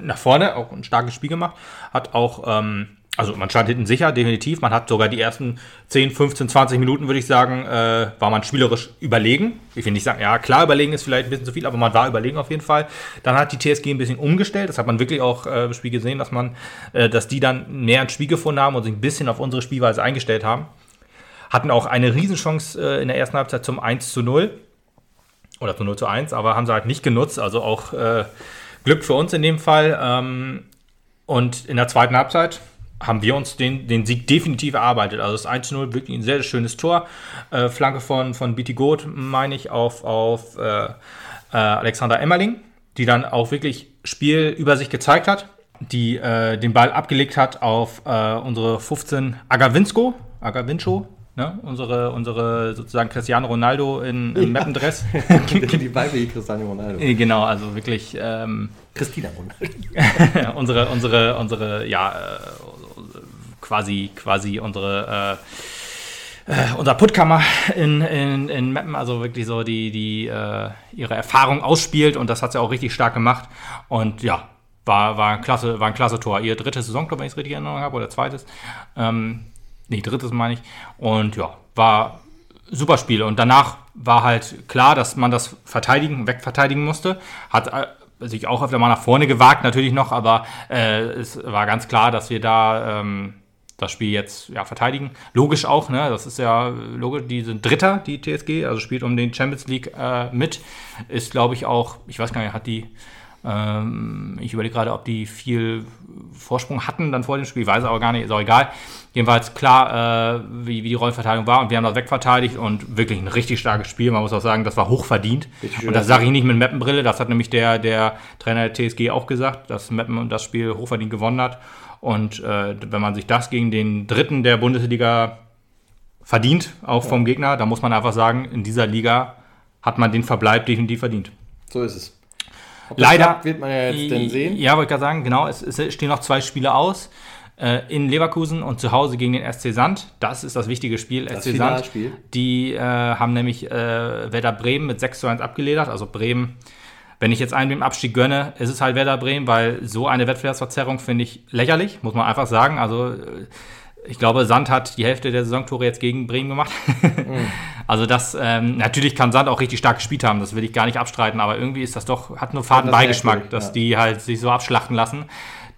nach vorne auch ein starkes Spiel gemacht, hat auch, ähm, also man stand hinten sicher, definitiv. Man hat sogar die ersten 10, 15, 20 Minuten, würde ich sagen, äh, war man spielerisch überlegen. Ich will nicht sagen, ja, klar, überlegen ist vielleicht ein bisschen zu viel, aber man war überlegen auf jeden Fall. Dann hat die TSG ein bisschen umgestellt. Das hat man wirklich auch äh, im Spiel gesehen, dass man, äh, dass die dann näher ins Spiel gefunden haben und sich ein bisschen auf unsere Spielweise eingestellt haben. Hatten auch eine Riesenchance äh, in der ersten Halbzeit zum 1 zu 0 oder zu 0 zu 1, aber haben sie halt nicht genutzt. Also auch äh, Glück für uns in dem Fall. Ähm, und in der zweiten Halbzeit haben wir uns den, den Sieg definitiv erarbeitet. Also das 1 0 wirklich ein sehr, sehr schönes Tor. Äh, Flanke von, von Goth, meine ich, auf, auf äh, äh, Alexander Emmerling, die dann auch wirklich Spiel über sich gezeigt hat, die äh, den Ball abgelegt hat auf äh, unsere 15 Agavinsko, Agavincho, Ne? Unsere, unsere sozusagen Cristiano Ronaldo in, im ja. Mappendress. die weibliche Cristiano Ronaldo. Äh, genau, also wirklich. Ähm, Christina Ronaldo. unsere, unsere, unsere, ja, quasi, quasi unsere. Äh, äh, unser Puttkammer in, in, in Mappen, also wirklich so die, die äh, ihre Erfahrung ausspielt und das hat sie auch richtig stark gemacht. Und ja, war, war, ein, klasse, war ein klasse Tor. Ihr drittes Saison, glaube ich, wenn ich es richtig in Erinnerung habe, oder zweites. Ähm, nee, drittes meine ich. Und ja, war super Spiel. Und danach war halt klar, dass man das verteidigen, wegverteidigen musste. Hat äh, sich auch öfter mal nach vorne gewagt, natürlich noch, aber äh, es war ganz klar, dass wir da ähm, das Spiel jetzt ja, verteidigen. Logisch auch, ne? Das ist ja logisch, die sind Dritter, die TSG, also spielt um den Champions League äh, mit. Ist, glaube ich, auch, ich weiß gar nicht, hat die ähm, ich überlege gerade, ob die viel Vorsprung hatten dann vor dem Spiel, weiß aber gar nicht, ist auch egal. Jedenfalls klar, äh, wie, wie die Rollenverteilung war und wir haben das wegverteidigt und wirklich ein richtig starkes Spiel. Man muss auch sagen, das war hochverdient. Und das sage ich nicht mit Meppenbrille, das hat nämlich der, der Trainer der TSG auch gesagt, dass Meppen das Spiel hochverdient gewonnen hat. Und äh, wenn man sich das gegen den dritten der Bundesliga verdient, auch vom Gegner, da muss man einfach sagen, in dieser Liga hat man den Verbleib definitiv verdient. So ist es. Leider wird man ja jetzt denn sehen. Ja, wollte ich gerade sagen, genau, es, es, stehen noch zwei Spiele aus. Äh, in Leverkusen und zu Hause gegen den SC Sand. Das ist das wichtige Spiel. Das SC Sand. Die äh, haben nämlich äh, Werder Bremen mit 6 zu 1 abgeledert. Also Bremen, wenn ich jetzt einen dem Abstieg gönne, ist es halt Werder Bremen, weil so eine Wettbewerbsverzerrung finde ich lächerlich, muss man einfach sagen. Also äh, ich glaube, Sand hat die Hälfte der Saisontore jetzt gegen Bremen gemacht. mhm. Also das, ähm, natürlich kann Sand auch richtig stark gespielt haben, das will ich gar nicht abstreiten, aber irgendwie ist das doch, hat nur Fadenbeigeschmack, ja, dass ja. die halt sich so abschlachten lassen.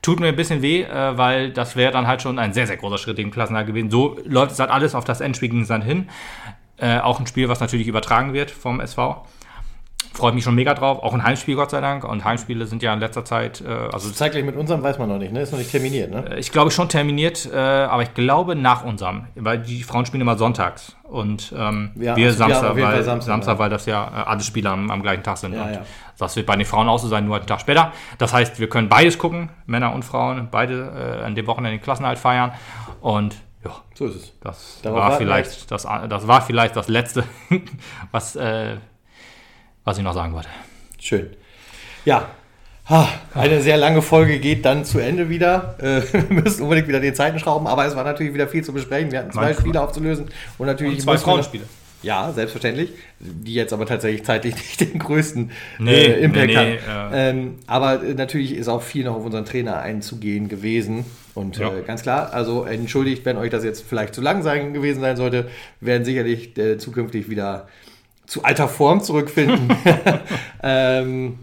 Tut mir ein bisschen weh, äh, weil das wäre dann halt schon ein sehr, sehr großer Schritt gegen Klassenerhalt gewesen. So läuft es halt alles auf das Endspiel gegen Sand hin. Äh, auch ein Spiel, was natürlich übertragen wird vom SV freue mich schon mega drauf. Auch ein Heimspiel, Gott sei Dank. Und Heimspiele sind ja in letzter Zeit. Äh, also zeitgleich mit unserem weiß man noch nicht, ne? Ist noch nicht terminiert, ne? Äh, ich glaube schon terminiert, äh, aber ich glaube nach unserem. Weil die Frauen spielen immer sonntags. Und ähm, ja, wir also Samstag, weil, Samstag, Samstag ja. weil das ja äh, alle Spiele am, am, gleichen Tag sind. Ja, und das wird bei den Frauen auch so sein, nur einen Tag später. Das heißt, wir können beides gucken, Männer und Frauen, beide äh, an dem Wochenende den Klassenhalt feiern. Und ja, so ist es. Das, war vielleicht das, das war vielleicht das Letzte, was äh, was ich noch sagen wollte. Schön. Ja, eine sehr lange Folge geht dann zu Ende wieder. Äh, wir müssen unbedingt wieder den Zeiten schrauben, aber es war natürlich wieder viel zu besprechen. Wir hatten zwei Spiele aufzulösen und natürlich und zwei Frauenspiele. Ja, selbstverständlich. Die jetzt aber tatsächlich zeitlich nicht den größten nee, äh, Impact nee, nee, haben. Äh. Ähm, aber äh, natürlich ist auch viel noch auf unseren Trainer einzugehen gewesen. Und ja. äh, ganz klar, also entschuldigt, wenn euch das jetzt vielleicht zu lang sein gewesen sein sollte, werden sicherlich äh, zukünftig wieder zu alter Form zurückfinden. ähm,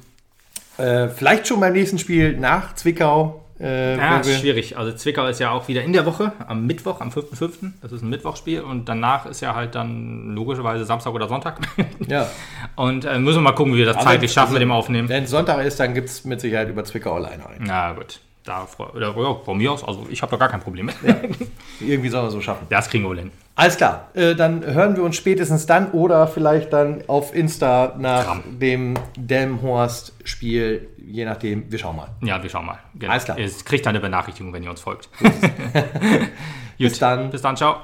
Äh, vielleicht schon beim nächsten Spiel nach Zwickau. Äh, Ja, ist schwierig. Also Zwickau ist ja auch wieder in der Woche, am Mittwoch, am 5.5. Das ist ein Mittwochspiel und danach ist ja halt dann logischerweise Samstag oder Sonntag. ja. Und äh, müssen wir mal gucken, wie wir das Aber zeitlich schaffen mit dem Aufnehmen. Wenn Sonntag ist, dann gibt es mit Sicherheit über Zwickau alleine ein. Na gut, da oder, ja, von mir aus, also ich habe da gar kein Problem mit. Irgendwie sollen wir so schaffen. Das kriegen wir wohl hin. Alles klar, äh, dann hören wir uns spätestens dann oder vielleicht dann auf Insta nach Kram. dem Delmhorst-Spiel, je nachdem, wir schauen mal. Ja, wir schauen mal. Genau. Alles klar. Ihr kriegt dann eine Benachrichtigung, wenn ihr uns folgt. Bis dann. Bis dann, ciao.